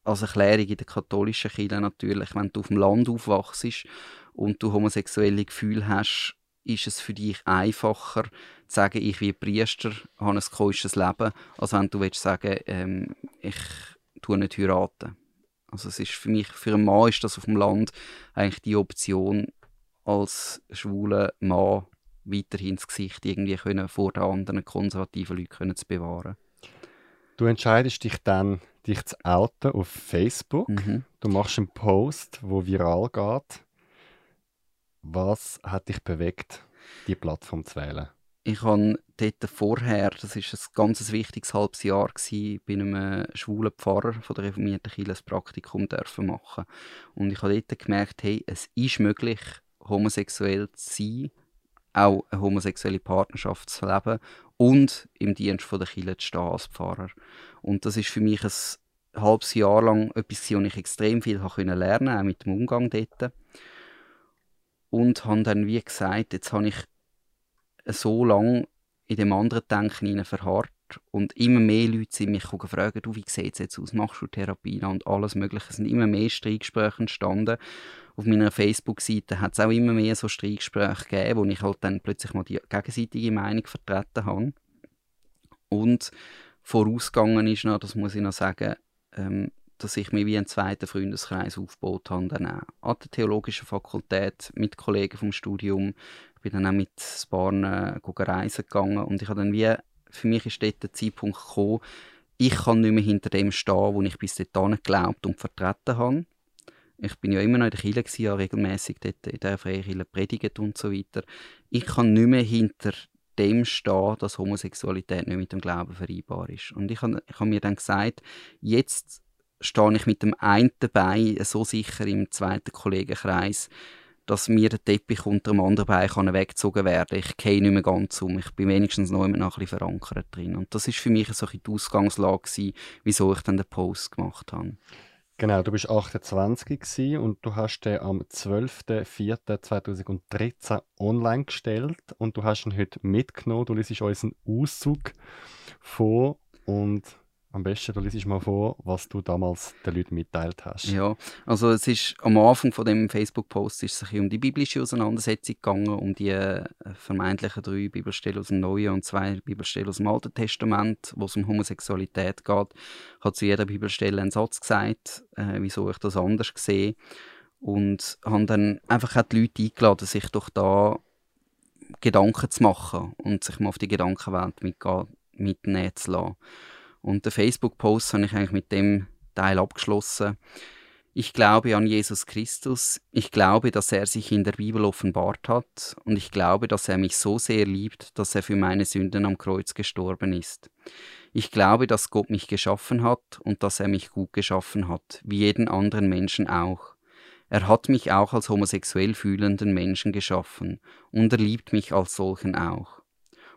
als Erklärung in der katholischen Kirche natürlich, wenn du auf dem Land aufwachst und du homosexuelle Gefühle hast, ist es für dich einfacher zu sagen, ich wie Priester habe ein kosches Leben, als wenn du willst sagen, ähm, ich tue nicht heiraten. Also es ist für mich, für einen Mann ist das auf dem Land eigentlich die Option, als schwuler Mann weiterhin das Gesicht irgendwie können vor den anderen konservativen Leuten können zu bewahren. Du entscheidest dich dann, dich zu outen auf Facebook. Mhm. Du machst einen Post, wo viral geht. Was hat dich bewegt, die Plattform zu wählen? Ich habe dort vorher, das ist ein ganz wichtiges halbes Jahr gewesen, bei einem schwulen Pfarrer von der reformierten Kirche ein Praktikum dürfen machen. Und ich habe dort gemerkt, hey, es ist möglich, homosexuell zu sein, auch eine homosexuelle Partnerschaft zu leben und im Dienst von der Kirche zu stehen als Pfarrer. Und das ist für mich ein halbes Jahr lang etwas, wo ich extrem viel lernen konnte, auch mit dem Umgang dort. Und habe dann, wie gesagt, jetzt habe ich so lange in dem anderen Denken verharrt und immer mehr Leute sind mich gefragt, du, wie sieht es jetzt aus, machst du Therapien und alles mögliche. Es sind immer mehr Streitgespräche entstanden auf meiner Facebook-Seite hat es auch immer mehr so Streitgespräche gegeben, wo ich halt dann plötzlich mal die gegenseitige Meinung vertreten habe. Und vorausgegangen ist noch, das muss ich noch sagen, ähm, dass ich mir wie einen zweiten Freundeskreis aufgebaut habe, dann auch an der Theologischen Fakultät mit Kollegen vom Studium. Ich bin dann auch mit ein paar äh, reisen gegangen und ich habe dann wie, für mich ist dort der Zeitpunkt gekommen, ich kann nicht mehr hinter dem stehen, wo ich bis dahin geglaubt und vertreten habe. Ich bin ja immer noch in der Kirche, gewesen, ja, regelmässig dort in der Freikirche predigt und so weiter. Ich kann nicht mehr hinter dem stehen, dass Homosexualität nicht mit dem Glauben vereinbar ist. Und ich habe hab mir dann gesagt, jetzt stehe ich mit dem einen Bein so sicher im zweiten Kollegenkreis, dass mir der Teppich unter dem anderen Bein weggezogen werden kann. Ich gehe nicht mehr ganz um. Ich bin wenigstens noch immer noch ein bisschen verankert drin. Und das ist für mich so die Ausgangslage, gewesen, wieso ich dann den Post gemacht habe. Genau, du bist 28 und du hast den am 12.04.2013 online gestellt und du hast ihn heute mitgenommen. Du liest uns einen Auszug vor und am besten, du liest mal vor, was du damals den Leuten mitteilt hast. Ja, also es ist am Anfang von dem Facebook-Post ist es um die biblische Auseinandersetzung gegangen, um die äh, vermeintlichen drei Bibelstellen aus dem Neuen und zwei Bibelstellen aus dem Alten Testament, wo es um Homosexualität geht. Ich habe zu jeder Bibelstelle einen Satz gesagt, äh, wieso ich das anders sehe. Und habe dann einfach auch die Leute eingeladen, sich doch da Gedanken zu machen und sich mal auf die Gedankenwelt mitnehmen zu lassen. Und der Facebook-Post habe ich eigentlich mit dem Teil abgeschlossen. Ich glaube an Jesus Christus. Ich glaube, dass er sich in der Bibel offenbart hat. Und ich glaube, dass er mich so sehr liebt, dass er für meine Sünden am Kreuz gestorben ist. Ich glaube, dass Gott mich geschaffen hat und dass er mich gut geschaffen hat, wie jeden anderen Menschen auch. Er hat mich auch als homosexuell fühlenden Menschen geschaffen und er liebt mich als solchen auch.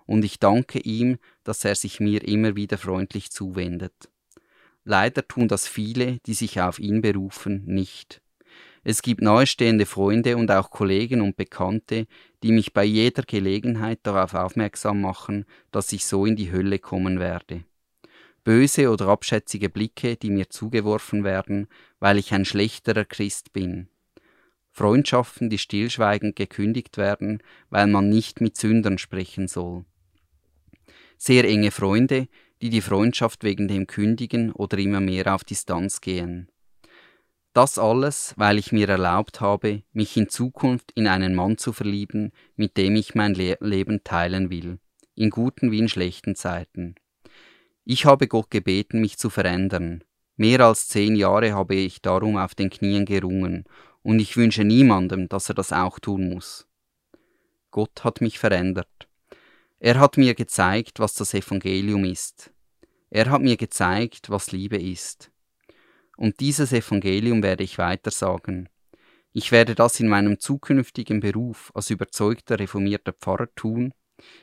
Und ich danke ihm, dass er sich mir immer wieder freundlich zuwendet. Leider tun das viele, die sich auf ihn berufen, nicht. Es gibt nahestehende Freunde und auch Kollegen und Bekannte, die mich bei jeder Gelegenheit darauf aufmerksam machen, dass ich so in die Hölle kommen werde. Böse oder abschätzige Blicke, die mir zugeworfen werden, weil ich ein schlechterer Christ bin. Freundschaften, die stillschweigend gekündigt werden, weil man nicht mit Sündern sprechen soll. Sehr enge Freunde, die die Freundschaft wegen dem kündigen oder immer mehr auf Distanz gehen. Das alles, weil ich mir erlaubt habe, mich in Zukunft in einen Mann zu verlieben, mit dem ich mein Le Leben teilen will, in guten wie in schlechten Zeiten. Ich habe Gott gebeten, mich zu verändern. Mehr als zehn Jahre habe ich darum auf den Knien gerungen, und ich wünsche niemandem, dass er das auch tun muss. Gott hat mich verändert. Er hat mir gezeigt, was das Evangelium ist. Er hat mir gezeigt, was Liebe ist. Und dieses Evangelium werde ich weitersagen. Ich werde das in meinem zukünftigen Beruf als überzeugter reformierter Pfarrer tun.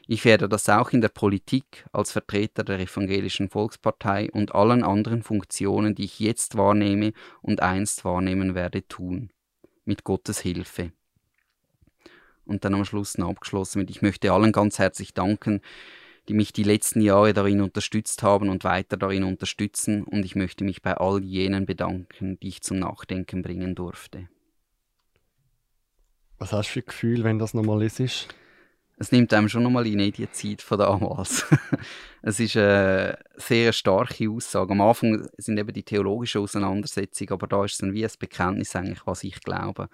Ich werde das auch in der Politik als Vertreter der evangelischen Volkspartei und allen anderen Funktionen, die ich jetzt wahrnehme und einst wahrnehmen werde, tun. Mit Gottes Hilfe. Und dann am Schluss noch abgeschlossen mit, ich möchte allen ganz herzlich danken, die mich die letzten Jahre darin unterstützt haben und weiter darin unterstützen, und ich möchte mich bei all jenen bedanken, die ich zum Nachdenken bringen durfte. Was hast du für ein Gefühl, wenn das nochmal ist? Es nimmt einem schon nochmal in die Zeit von damals. [LAUGHS] es ist eine sehr starke Aussage. Am Anfang sind eben die theologischen Auseinandersetzungen, aber da ist es dann wie ein Bekenntnis eigentlich, was ich glaube.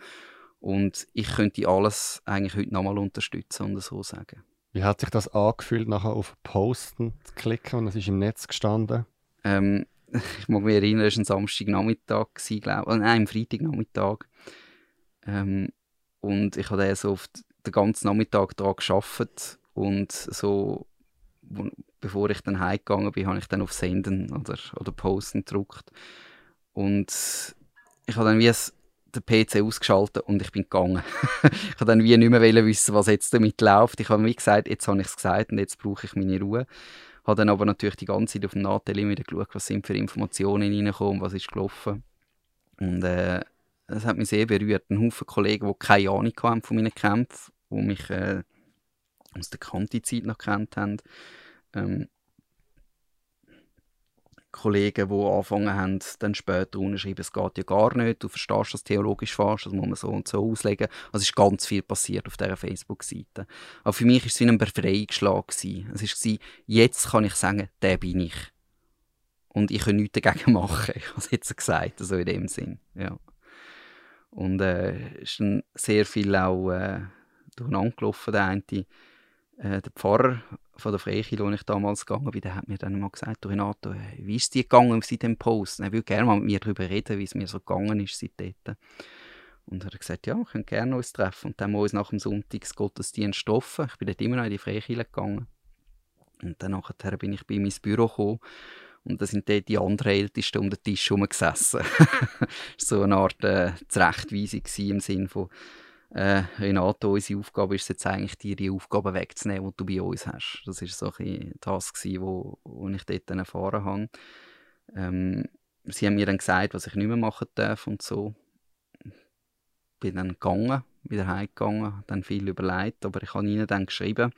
Und ich könnte alles eigentlich heute nochmal unterstützen und so sagen. Wie hat sich das angefühlt, nachher auf Posten zu klicken und es ist im Netz gestanden? Ähm, [LAUGHS] ich mag mich erinnern, es war ein Samstagnachmittag, glaube ich. Nein, ein Freitagnachmittag. Ähm, und ich habe so auf den ganzen Nachmittag daran gearbeitet und so, bevor ich dann heimgegangen bin, habe ich dann auf Senden oder, oder Posten gedruckt. Und ich habe dann wie es den PC ausgeschaltet und ich bin gegangen. [LAUGHS] ich habe dann wie nicht mehr wissen, was jetzt damit läuft. Ich habe mir gesagt, jetzt habe ich es gesagt und jetzt brauche ich meine Ruhe. Habe dann aber natürlich die ganze Zeit auf dem Nachteil wieder geschaut, was sind für Informationen reingekommen, was ist gelaufen. Und äh, das hat mich sehr berührt. Ein Haufen Kollegen, die keine Ahnung haben von meinen Kämpfen, die mich äh, aus der Kanti-Zeit noch kennt haben. Ähm, Kollegen, die angefangen haben, dann später unterschreiben, es geht ja gar nicht, du verstehst das theologisch falsch, das muss man so und so auslegen. Also ist ganz viel passiert auf dieser Facebook-Seite. Aber für mich war es wie ein Befreiungsschlag. Es war, jetzt kann ich sagen, der bin ich. Und ich kann nichts dagegen [LAUGHS] machen. Ich habe es jetzt gesagt, also in dem Sinn. Ja. Und äh, es ist dann sehr viel auch äh, durcheinander gelaufen. Der eine, äh, der Pfarrer von der Freikirche, wo ich damals gegangen bin, der hat mir dann mal gesagt, Renato, wie ist dir gegangen seit dem Post? Er würde gerne mal mit mir darüber reden, wie es mir so gegangen ist seitdem. Und er hat gesagt, ja, wir können gerne uns treffen. Und dann haben wir uns nach dem Sonntagsgottesdienst getroffen. Ich bin dort immer noch in die Freikirche gegangen. Und dann nachher bin ich bei ins Büro gekommen. Und da sind dort die anderen Ältesten um den Tisch herum gesessen. [LAUGHS] so eine Art äh, Zurechtweisung im Sinne von, äh, Renato, unsere Aufgabe ist jetzt eigentlich, dir die Aufgaben wegzunehmen, die du bei uns hast. Das war so ein das, was wo, wo ich dort erfahren habe. Ähm, sie haben mir dann gesagt, was ich nicht mehr machen darf und so. Bin dann gegangen, wieder heimgegangen, dann viel überlegt, aber ich habe ihnen dann geschrieben,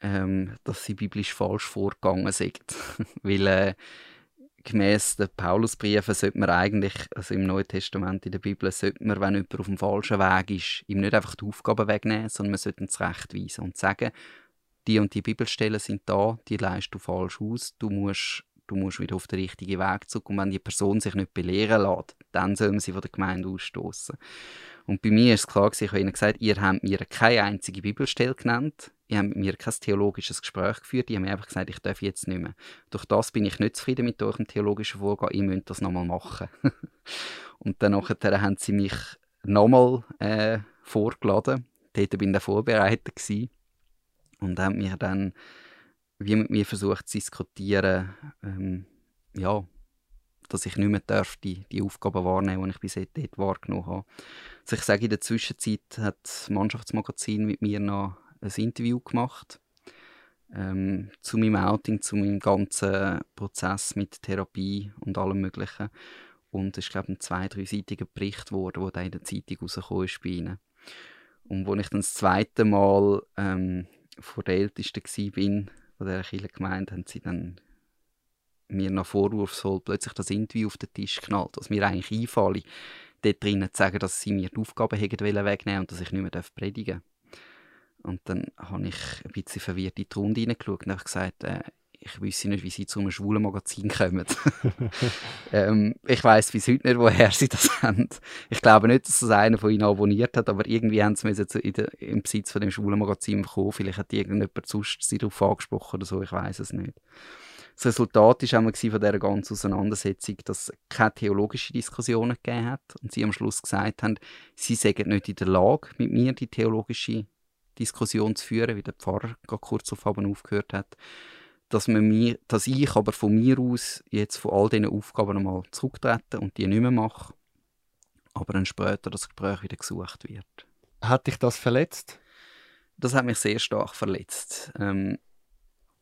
ähm, dass sie biblisch falsch vorgegangen sind. [LAUGHS] Weil äh, gemäß den Paulusbriefen sollte man eigentlich, also im Neuen Testament in der Bibel, sollte man, wenn jemand auf dem falschen Weg ist, ihm nicht einfach die Aufgaben wegnehmen, sondern man sollte ihn zurechtweisen und sagen, die und die Bibelstellen sind da, die leist du falsch aus, du musst, du musst wieder auf den richtigen Weg zurück und wenn die Person sich nicht belehren lässt, dann soll man sie von der Gemeinde ausstoßen. Und bei mir ist es klar, ich habe ihnen gesagt, ihr habt mir keine einzige Bibelstelle genannt, ihr habt mit mir kein theologisches Gespräch geführt, die haben mir einfach gesagt, ich darf jetzt nicht mehr. Durch das bin ich nicht zufrieden mit eurem theologischen Vorgehen, ihr müsst das nochmal machen. [LAUGHS] und dann nachher haben sie mich nochmal äh, vorgeladen, dort bin ich dann vorbereitet gewesen. und haben mir dann wie mit mir versucht zu diskutieren, ähm, ja, dass ich nicht mehr darf, die, Aufgaben wahrnehmen, die ich bis jetzt dort wahrgenommen habe. Also ich sage, in der Zwischenzeit hat das Mannschaftsmagazin mit mir noch ein Interview gemacht ähm, zu meinem Outing, zu meinem ganzen Prozess mit Therapie und allem Möglichen. Und es ist, glaube ich, ein zwei-, dreiseitiger Bericht geworden, der in der Zeitung rausgekommen ist bei ihnen. Und als ich dann das zweite Mal ähm, vor der Ältesten war, von dieser Kirche gemeint, haben sie dann mir nach vorwurfsvoll plötzlich das Interview auf den Tisch knallt, was mir eigentlich einfalle, dort drinnen zu sagen, dass sie mir die Aufgaben wegnehmen wollten und dass ich nicht mehr predigen darf. Und dann habe ich ein bisschen verwirrt in die Runde hineingeschaut und habe gesagt, äh, ich wüsste nicht, wie sie zu einem schwulen Magazin kommen. [LAUGHS] ähm, ich weiß bis heute nicht, woher sie das [LAUGHS] haben. Ich glaube nicht, dass das einer von ihnen abonniert hat, aber irgendwie haben sie der, im Besitz von dem schwulen Magazin bekommen. Vielleicht hat irgendjemand sonst sie darauf angesprochen oder so, ich weiß es nicht. Das Resultat war von dieser ganzen Auseinandersetzung, dass es keine theologischen Diskussionen gegeben hat und sie am Schluss gesagt haben, sie seien nicht in der Lage, mit mir die theologische Diskussion zu führen, wie der Pfarrer gerade kurz auf aufgehört hat, dass, man mir, dass ich aber von mir aus jetzt von all diesen Aufgaben einmal zurücktrete und die nicht mehr mache, aber dann später das Gespräch wieder gesucht wird. Hat dich das verletzt? Das hat mich sehr stark verletzt. Ähm,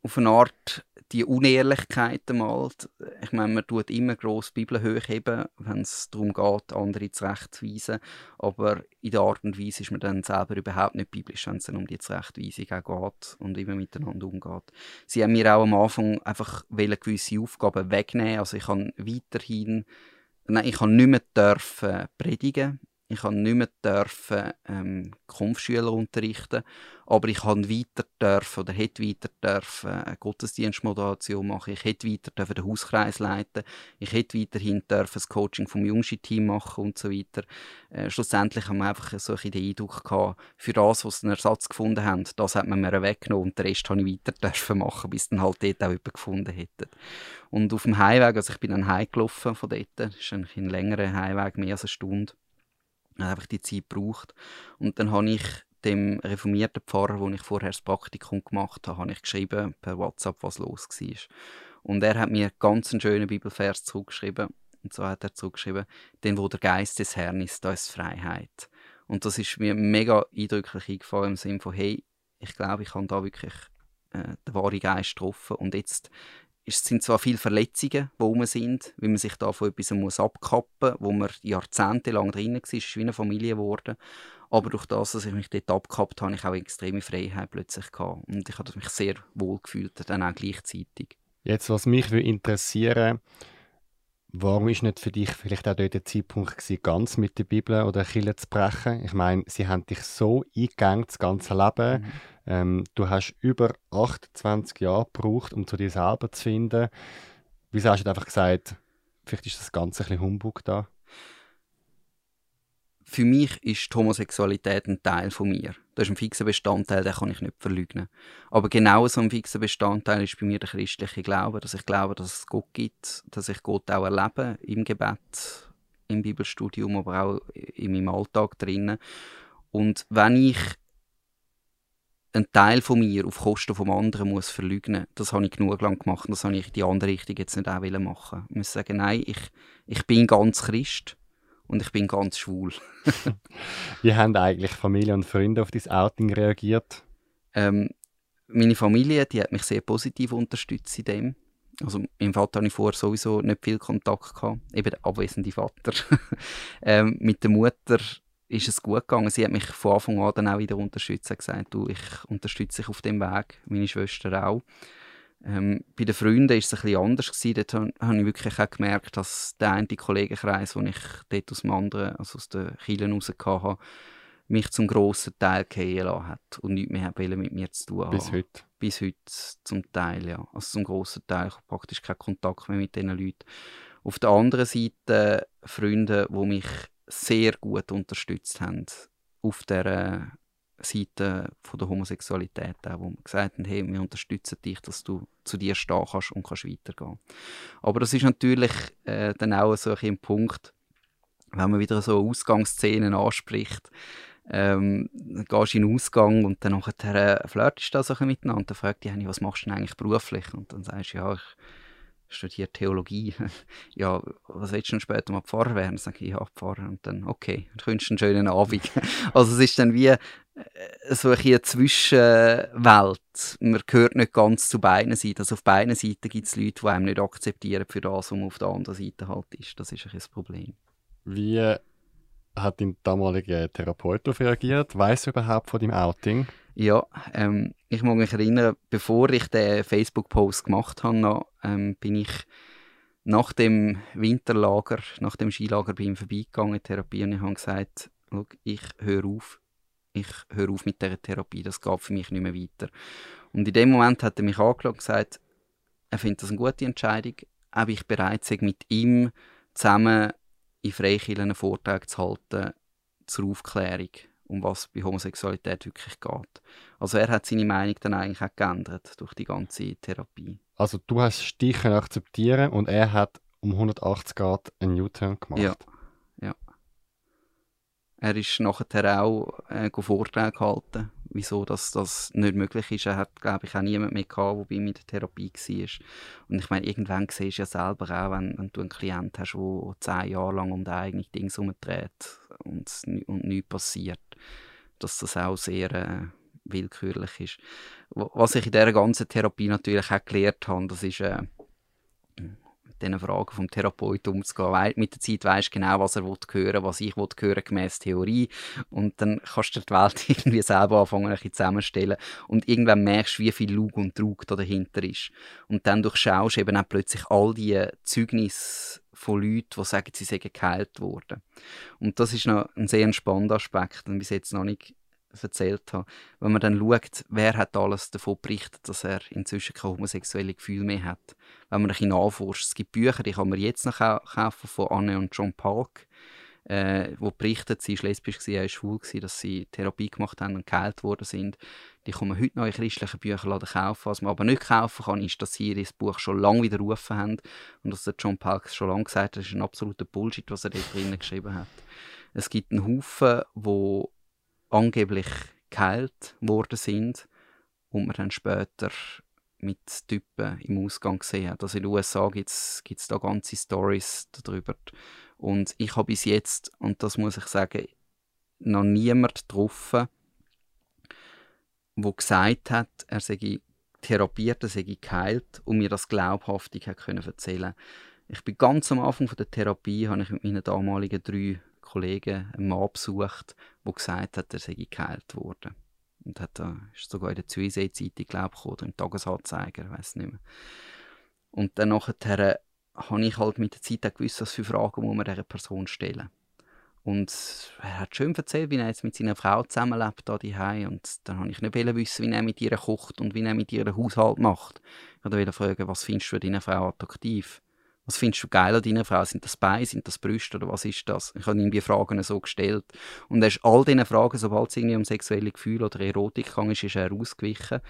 auf eine Art die Unehrlichkeit mal. Ich meine, man tut immer gross die Bibel hochheben, wenn es darum geht, andere zurechtzuweisen. Aber in der Art und Weise ist man dann selber überhaupt nicht biblisch, wenn es dann um die Zurechtweisung geht und man miteinander umgeht. Sie haben mir auch am Anfang einfach gewisse Aufgaben wegnehmen. Also ich kann weiterhin, nein, ich kann nicht mehr dürfen predigen. Ich kann nicht mehr dürfen, ähm, Kampfschüler unterrichten, aber ich kann weiter dürfen oder hätte weiter dürfen eine Gottesdienstmoderation machen. Ich hätte weiter dürfen den Hauskreis leiten. Ich hätte weiterhin dürfen das Coaching vom Jungschi-Team machen und so weiter. Äh, schlussendlich haben wir einfach so ein den Eindruck gehabt, für das, was einen Ersatz gefunden haben, das hat man mir weggenommen und den Rest habe ich weiter [LAUGHS] dürfen machen, bis dann halt dort auch jemand gefunden hätte. Und auf dem Heimweg, also ich bin dann heimgelaufen von dort, das ist ein längerer Heimweg, mehr als eine Stunde, einfach die Zeit gebraucht. Und dann habe ich dem reformierten Pfarrer, wo ich vorher das Praktikum gemacht habe, habe ich geschrieben per WhatsApp, was los war. Und er hat mir ganz einen schönen Bibelvers zurückgeschrieben. Und so hat er zurückgeschrieben, denn wo der Geist des Herrn ist, da ist Freiheit. Und das ist mir mega eindrücklich eingefallen im Sinne von, hey, ich glaube, ich habe da wirklich äh, den wahren Geist getroffen. Und jetzt es sind zwar viele Verletzungen, die rum sind, weil man sich da von etwas muss abkappen muss, wo man jahrzehntelang drin war, ist wie eine Familie geworden. Aber durch das, dass ich mich dort abgekappt habe, habe ich auch extreme Freiheit plötzlich gehabt. Und ich habe mich sehr wohl gefühlt, dann auch gleichzeitig. Jetzt, was mich interessieren warum ist nicht für dich vielleicht auch dort der Zeitpunkt gewesen, ganz mit der Bibel oder Kirche zu brechen? Ich meine, sie haben dich so eingegangen, das ganze Leben. Mhm. Ähm, du hast über 28 Jahre gebraucht, um zu dir selber zu finden. Wieso hast du einfach gesagt, vielleicht ist das Ganze ein bisschen Humbug da? Für mich ist die Homosexualität ein Teil von mir. Das ist ein fixer Bestandteil, den kann ich nicht verleugnen. Aber genau so ein fixer Bestandteil ist bei mir der christliche Glaube, dass ich glaube, dass es Gott gibt, dass ich Gott auch erlebe im Gebet, im Bibelstudium, aber auch in meinem Alltag drinnen. Und wenn ich einen Teil von mir auf Kosten vom anderen muss verleugnen, das habe ich genug lang gemacht das habe ich in die andere Richtung jetzt nicht auch machen. Ich muss sagen, nein, ich, ich bin ganz Christ und ich bin ganz schwul. [LAUGHS] Wie haben eigentlich Familie und Freunde auf dieses Outing reagiert? Ähm, meine Familie, die hat mich sehr positiv unterstützt in dem. Also mit meinem Vater hatte ich vorher sowieso nicht viel Kontakt gehabt, eben der abwesende Vater. [LAUGHS] ähm, mit der Mutter ist es gut gegangen. Sie hat mich von Anfang an dann auch wieder unterstützt. Sie hat gesagt, du, ich unterstütze dich auf dem Weg, meine Schwester auch. Ähm, bei den Freunden war es ein bisschen anders. Gewesen. Dort habe ich wirklich auch gemerkt, dass der eine Kollegenkreis, den ich dort aus dem anderen, also aus den Kielen raus hatte, mich zum grossen Teil gehen lassen hat und nichts mehr mit mir zu tun Bis heute? Bis heute zum Teil, ja. Also zum grossen Teil. Ich habe praktisch keinen Kontakt mehr mit diesen Leuten. Auf der anderen Seite Freunde, die mich sehr gut unterstützt haben auf der Seite von der Homosexualität, auch, wo wir gesagt haben, hey, wir unterstützen dich, dass du zu dir stehen kannst und kannst weitergehen. Aber das ist natürlich äh, dann auch so ein Punkt, wenn man wieder so Ausgangsszenen anspricht, Ähm, dann gehst du in den Ausgang und dann äh, flirtest du da so ein miteinander. Dann fragt dich, was machst du denn eigentlich beruflich? Und dann sagst du, ja, ich studiere Theologie. [LAUGHS] ja, was willst du denn später mal Pfarrer werden? Dann sage ich, ja, Pfarrer. Und dann, okay, dann wünschst du einen schönen Abend. [LAUGHS] also es ist dann wie äh, so eine Zwischenwelt. Man gehört nicht ganz zu beiden Seiten. Also auf beiden Seiten gibt es Leute, die einem nicht akzeptieren für das, was man auf der anderen Seite halt ist. Das ist ein das Problem. Wie hat dein damaliger Therapeut darauf reagiert? Weiß er überhaupt von deinem Outing? Ja, ähm, ich mag mich erinnern, bevor ich den Facebook-Post gemacht habe, noch, ähm, bin ich nach dem Winterlager, nach dem Skilager bei ihm vorbeigegangen in Therapie und ich habe gesagt, ich höre auf, ich höre auf mit dieser Therapie, das geht für mich nicht mehr weiter. Und in dem Moment hat er mich angeschaut und gesagt, er findet das eine gute Entscheidung, ob ich bereit sei, mit ihm zusammen in Freikirchen einen Vortrag zu halten zur Aufklärung, um was bei Homosexualität wirklich geht. Also er hat seine Meinung dann eigentlich auch geändert durch die ganze Therapie. Also du hast dich akzeptieren und er hat um 180 Grad einen U-Turn gemacht. Ja, ja. Er ist nachher auch äh, Vorträge gehalten wieso das, das nicht möglich ist. Er hat, glaube ich, auch niemand mehr gehabt, der bei ihm in der Therapie war. Und ich meine, irgendwann siehst du ja selber auch, wenn, wenn du einen Klienten hast, der zehn Jahre lang um dein eigenes Ding herumdreht und, und nichts passiert, dass das auch sehr äh, willkürlich ist. Was ich in dieser ganzen Therapie natürlich auch gelernt habe, das ist... Äh, diesen Fragen vom Therapeuten umzugehen. Mit der Zeit weisst du genau, was er will hören was ich will hören gemäß Theorie. Und dann kannst du die Welt [LAUGHS] irgendwie selber anfangen, ein zusammenstellen. Und irgendwann merkst du, wie viel Lug und Trug da dahinter ist. Und dann durchschaust du eben auch plötzlich all die Zeugnisse von Leuten, die sagen, sie seien geheilt worden. Und das ist noch ein sehr spannender Aspekt, den bis jetzt noch nicht erzählt habe. Wenn man dann schaut, wer hat alles davon berichtet, dass er inzwischen kein homosexuelles Gefühl mehr hat. Wenn man ein bisschen nachforscht. Es gibt Bücher, die kann man jetzt noch kaufen von Anne und John Palk, äh, wo berichtet, sie war lesbisch, sie war schwul, dass sie Therapie gemacht haben und geheilt worden sind. Die kann man heute noch in christlichen Bücherladen kaufen. Was man aber nicht kaufen kann, ist, dass sie ihr Buch schon lange widerrufen haben und dass der John Palk schon lange gesagt hat, das ist ein absoluter Bullshit, was er dort drinnen geschrieben hat. Es gibt einen Haufen, wo angeblich geheilt worden sind und man dann später mit Typen im Ausgang gesehen hat. Also in den USA gibt es da ganze Stories darüber. Und ich habe bis jetzt, und das muss ich sagen, noch niemand getroffen, der gesagt hat, er sei therapiert, er sei geheilt und mir das glaubhaftig hat können erzählen Ich bin ganz am Anfang der Therapie, habe ich mit meinen damaligen drei Kollegen einen Mann besucht, der gesagt hat, er sei geheilt worden. Und hat, äh, ist sogar in der Zürichsee-Zeitung, glaube ich, oder im Tagesanzeiger, ich weiß nicht mehr. Und dann nachher äh, habe ich halt mit der Zeit auch gewusst, was für Fragen muss man dieser Person stellen. Und er hat schön erzählt, wie er jetzt mit seiner Frau zusammenlebt da daheim. Und dann habe ich nicht wissen, wie er mit ihr kocht und wie er mit ihrem Haushalt macht. Ich wollte fragen, was findest du für deine Frau attraktiv? Was findest du geil an deiner Frau? Sind das Beine, sind das Brüste oder was ist das? Ich habe ihm die Fragen so gestellt. Und er ist all diesen Fragen, sobald es irgendwie um sexuelle Gefühle oder Erotik ging, ist, ist er ausgewichen.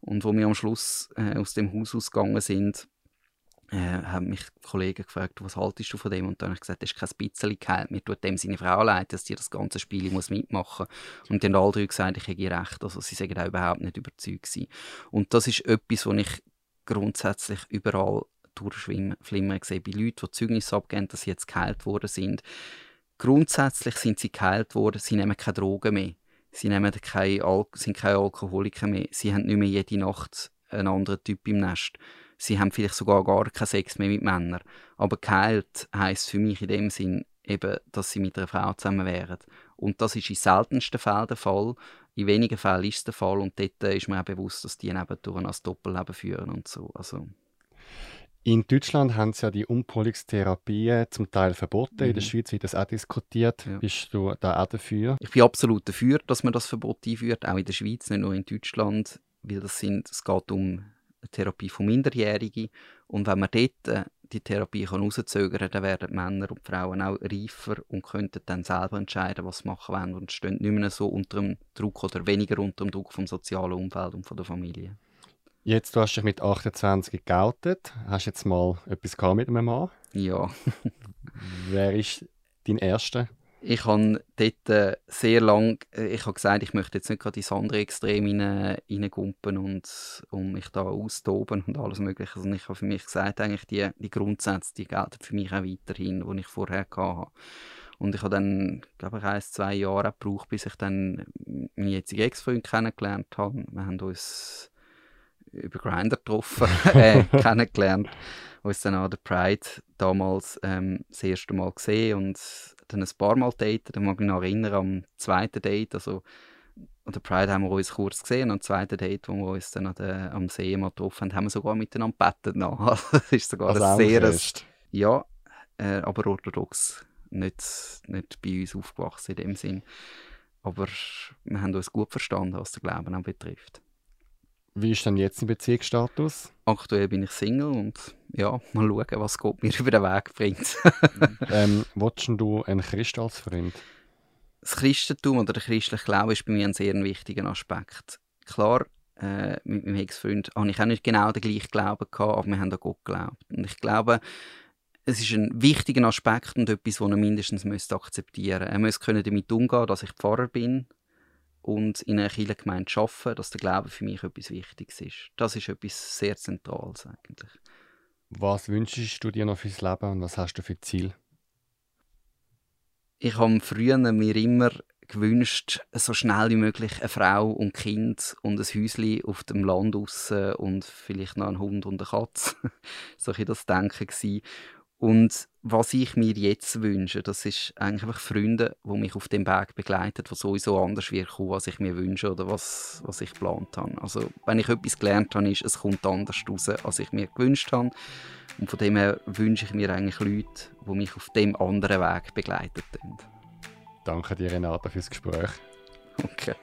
Und wo wir am Schluss äh, aus dem Haus ausgegangen sind, äh, haben mich Kollegen gefragt, was haltest du von dem? Und dann habe ich gesagt, das ist kein bisschen geil. Mir tut dem seine Frau leid, dass sie das ganze Spiel muss mitmachen muss. Und dann haben alle drei gesagt, ich hätte recht. Also sie sagen auch überhaupt nicht überzeugt gewesen. Und das ist etwas, was ich grundsätzlich überall durchflimmern gesehen bei Leuten, die Zeugnis abgeben, dass sie jetzt geheilt worden sind. Grundsätzlich sind sie geheilt worden, sie nehmen keine Drogen mehr. Sie nehmen keine Al sind keine Alkoholiker mehr. Sie haben nicht mehr jede Nacht einen anderen Typ im Nest. Sie haben vielleicht sogar gar keinen Sex mehr mit Männern. Aber geheilt heisst für mich in dem Sinn eben, dass sie mit einer Frau zusammen wären. Und das ist in seltensten Fällen der Fall. In wenigen Fällen ist es der Fall. Und dort ist mir auch bewusst, dass die nebendurch ein Doppelleben führen und so. Also, in Deutschland haben sie ja die Umpolingstherapie zum Teil verboten. Mhm. In der mhm. Schweiz wird das auch diskutiert. Ja. Bist du da auch dafür? Ich bin absolut dafür, dass man das Verbot einführt, auch in der Schweiz, nicht nur in Deutschland, weil das sind, es geht um Therapie von Minderjährigen und wenn man dort äh, die Therapie kann rauszögern kann, dann werden Männer und Frauen auch reifer und könnten dann selber entscheiden, was sie machen wollen und stehen nicht mehr so unter dem Druck oder weniger unter dem Druck vom sozialen Umfeld und von der Familie. Jetzt, du hast dich mit 28 geoutet. Hast du jetzt mal etwas mit einem Mann? Ja. Wer ist dein erster? ich habe dort äh, sehr lang, äh, ich habe gesagt, ich möchte jetzt nicht gerade ins andere Extrem reingumpen und, und mich da austoben und alles mögliche. Also ich habe für mich gesagt, eigentlich die, die Grundsätze, die gelten für mich auch weiterhin, die ich vorher hatte. Und ich habe dann, glaube ich, ein, zwei Jahre gebraucht, bis ich dann meinen jetzigen Ex-Freund kennengelernt habe. Wir haben uns über Grindr getroffen, [LAUGHS] äh, [LAUGHS] kennengelernt. Uns dann an der Pride damals ähm, das erste Mal gesehen und dann ein paar Mal daten. Dann mag ich mich noch erinnern am zweiten Date, also an der Pride haben wir uns kurz gesehen, am zweiten Date, wo wir uns dann an der, am See mal getroffen haben, haben wir sogar miteinander bettet. [LAUGHS] das ist sogar also ein sehr... Ein, ja, äh, aber orthodox. Nicht, nicht bei uns aufgewachsen in dem Sinn. Aber wir haben uns gut verstanden, was der Glauben auch betrifft. Wie ist denn jetzt dein Beziehungsstatus? Aktuell bin ich Single und ja, mal schauen, was Gott mir [LAUGHS] über den Weg bringt. [LAUGHS] ähm, Wolltest du einen Christ als Freund? Das Christentum oder der christliche Glaube ist bei mir ein sehr wichtiger Aspekt. Klar, äh, mit meinem Ex-Freund habe ich auch nicht genau den gleichen Glauben gehabt, aber wir haben an Gott geglaubt. Und ich glaube, es ist ein wichtiger Aspekt und etwas, das er mindestens akzeptieren müsste. Er müsste damit umgehen dass ich Pfarrer bin, und in einer Kirchengemeinde arbeiten, dass der Glaube für mich etwas Wichtiges ist. Das ist etwas sehr Zentrales eigentlich. Was wünschst du dir noch fürs Leben und was hast du für Ziel? Ich habe früher mir immer gewünscht, so schnell wie möglich eine Frau und Kind und ein Häuschen auf dem Land raus und vielleicht noch einen Hund und eine Katze. [LAUGHS] so war das Denken. Gewesen. Und was ich mir jetzt wünsche, das ist eigentlich einfach Freunde, die mich auf dem Weg begleiten, die sowieso anders wird kommen, als ich mir wünsche oder was, was ich geplant habe. Also wenn ich etwas gelernt habe, ist, es kommt anders raus, als ich mir gewünscht habe. Und von dem her wünsche ich mir eigentlich Leute, die mich auf dem anderen Weg begleiten. Danke dir, Renata, fürs Gespräch. Okay.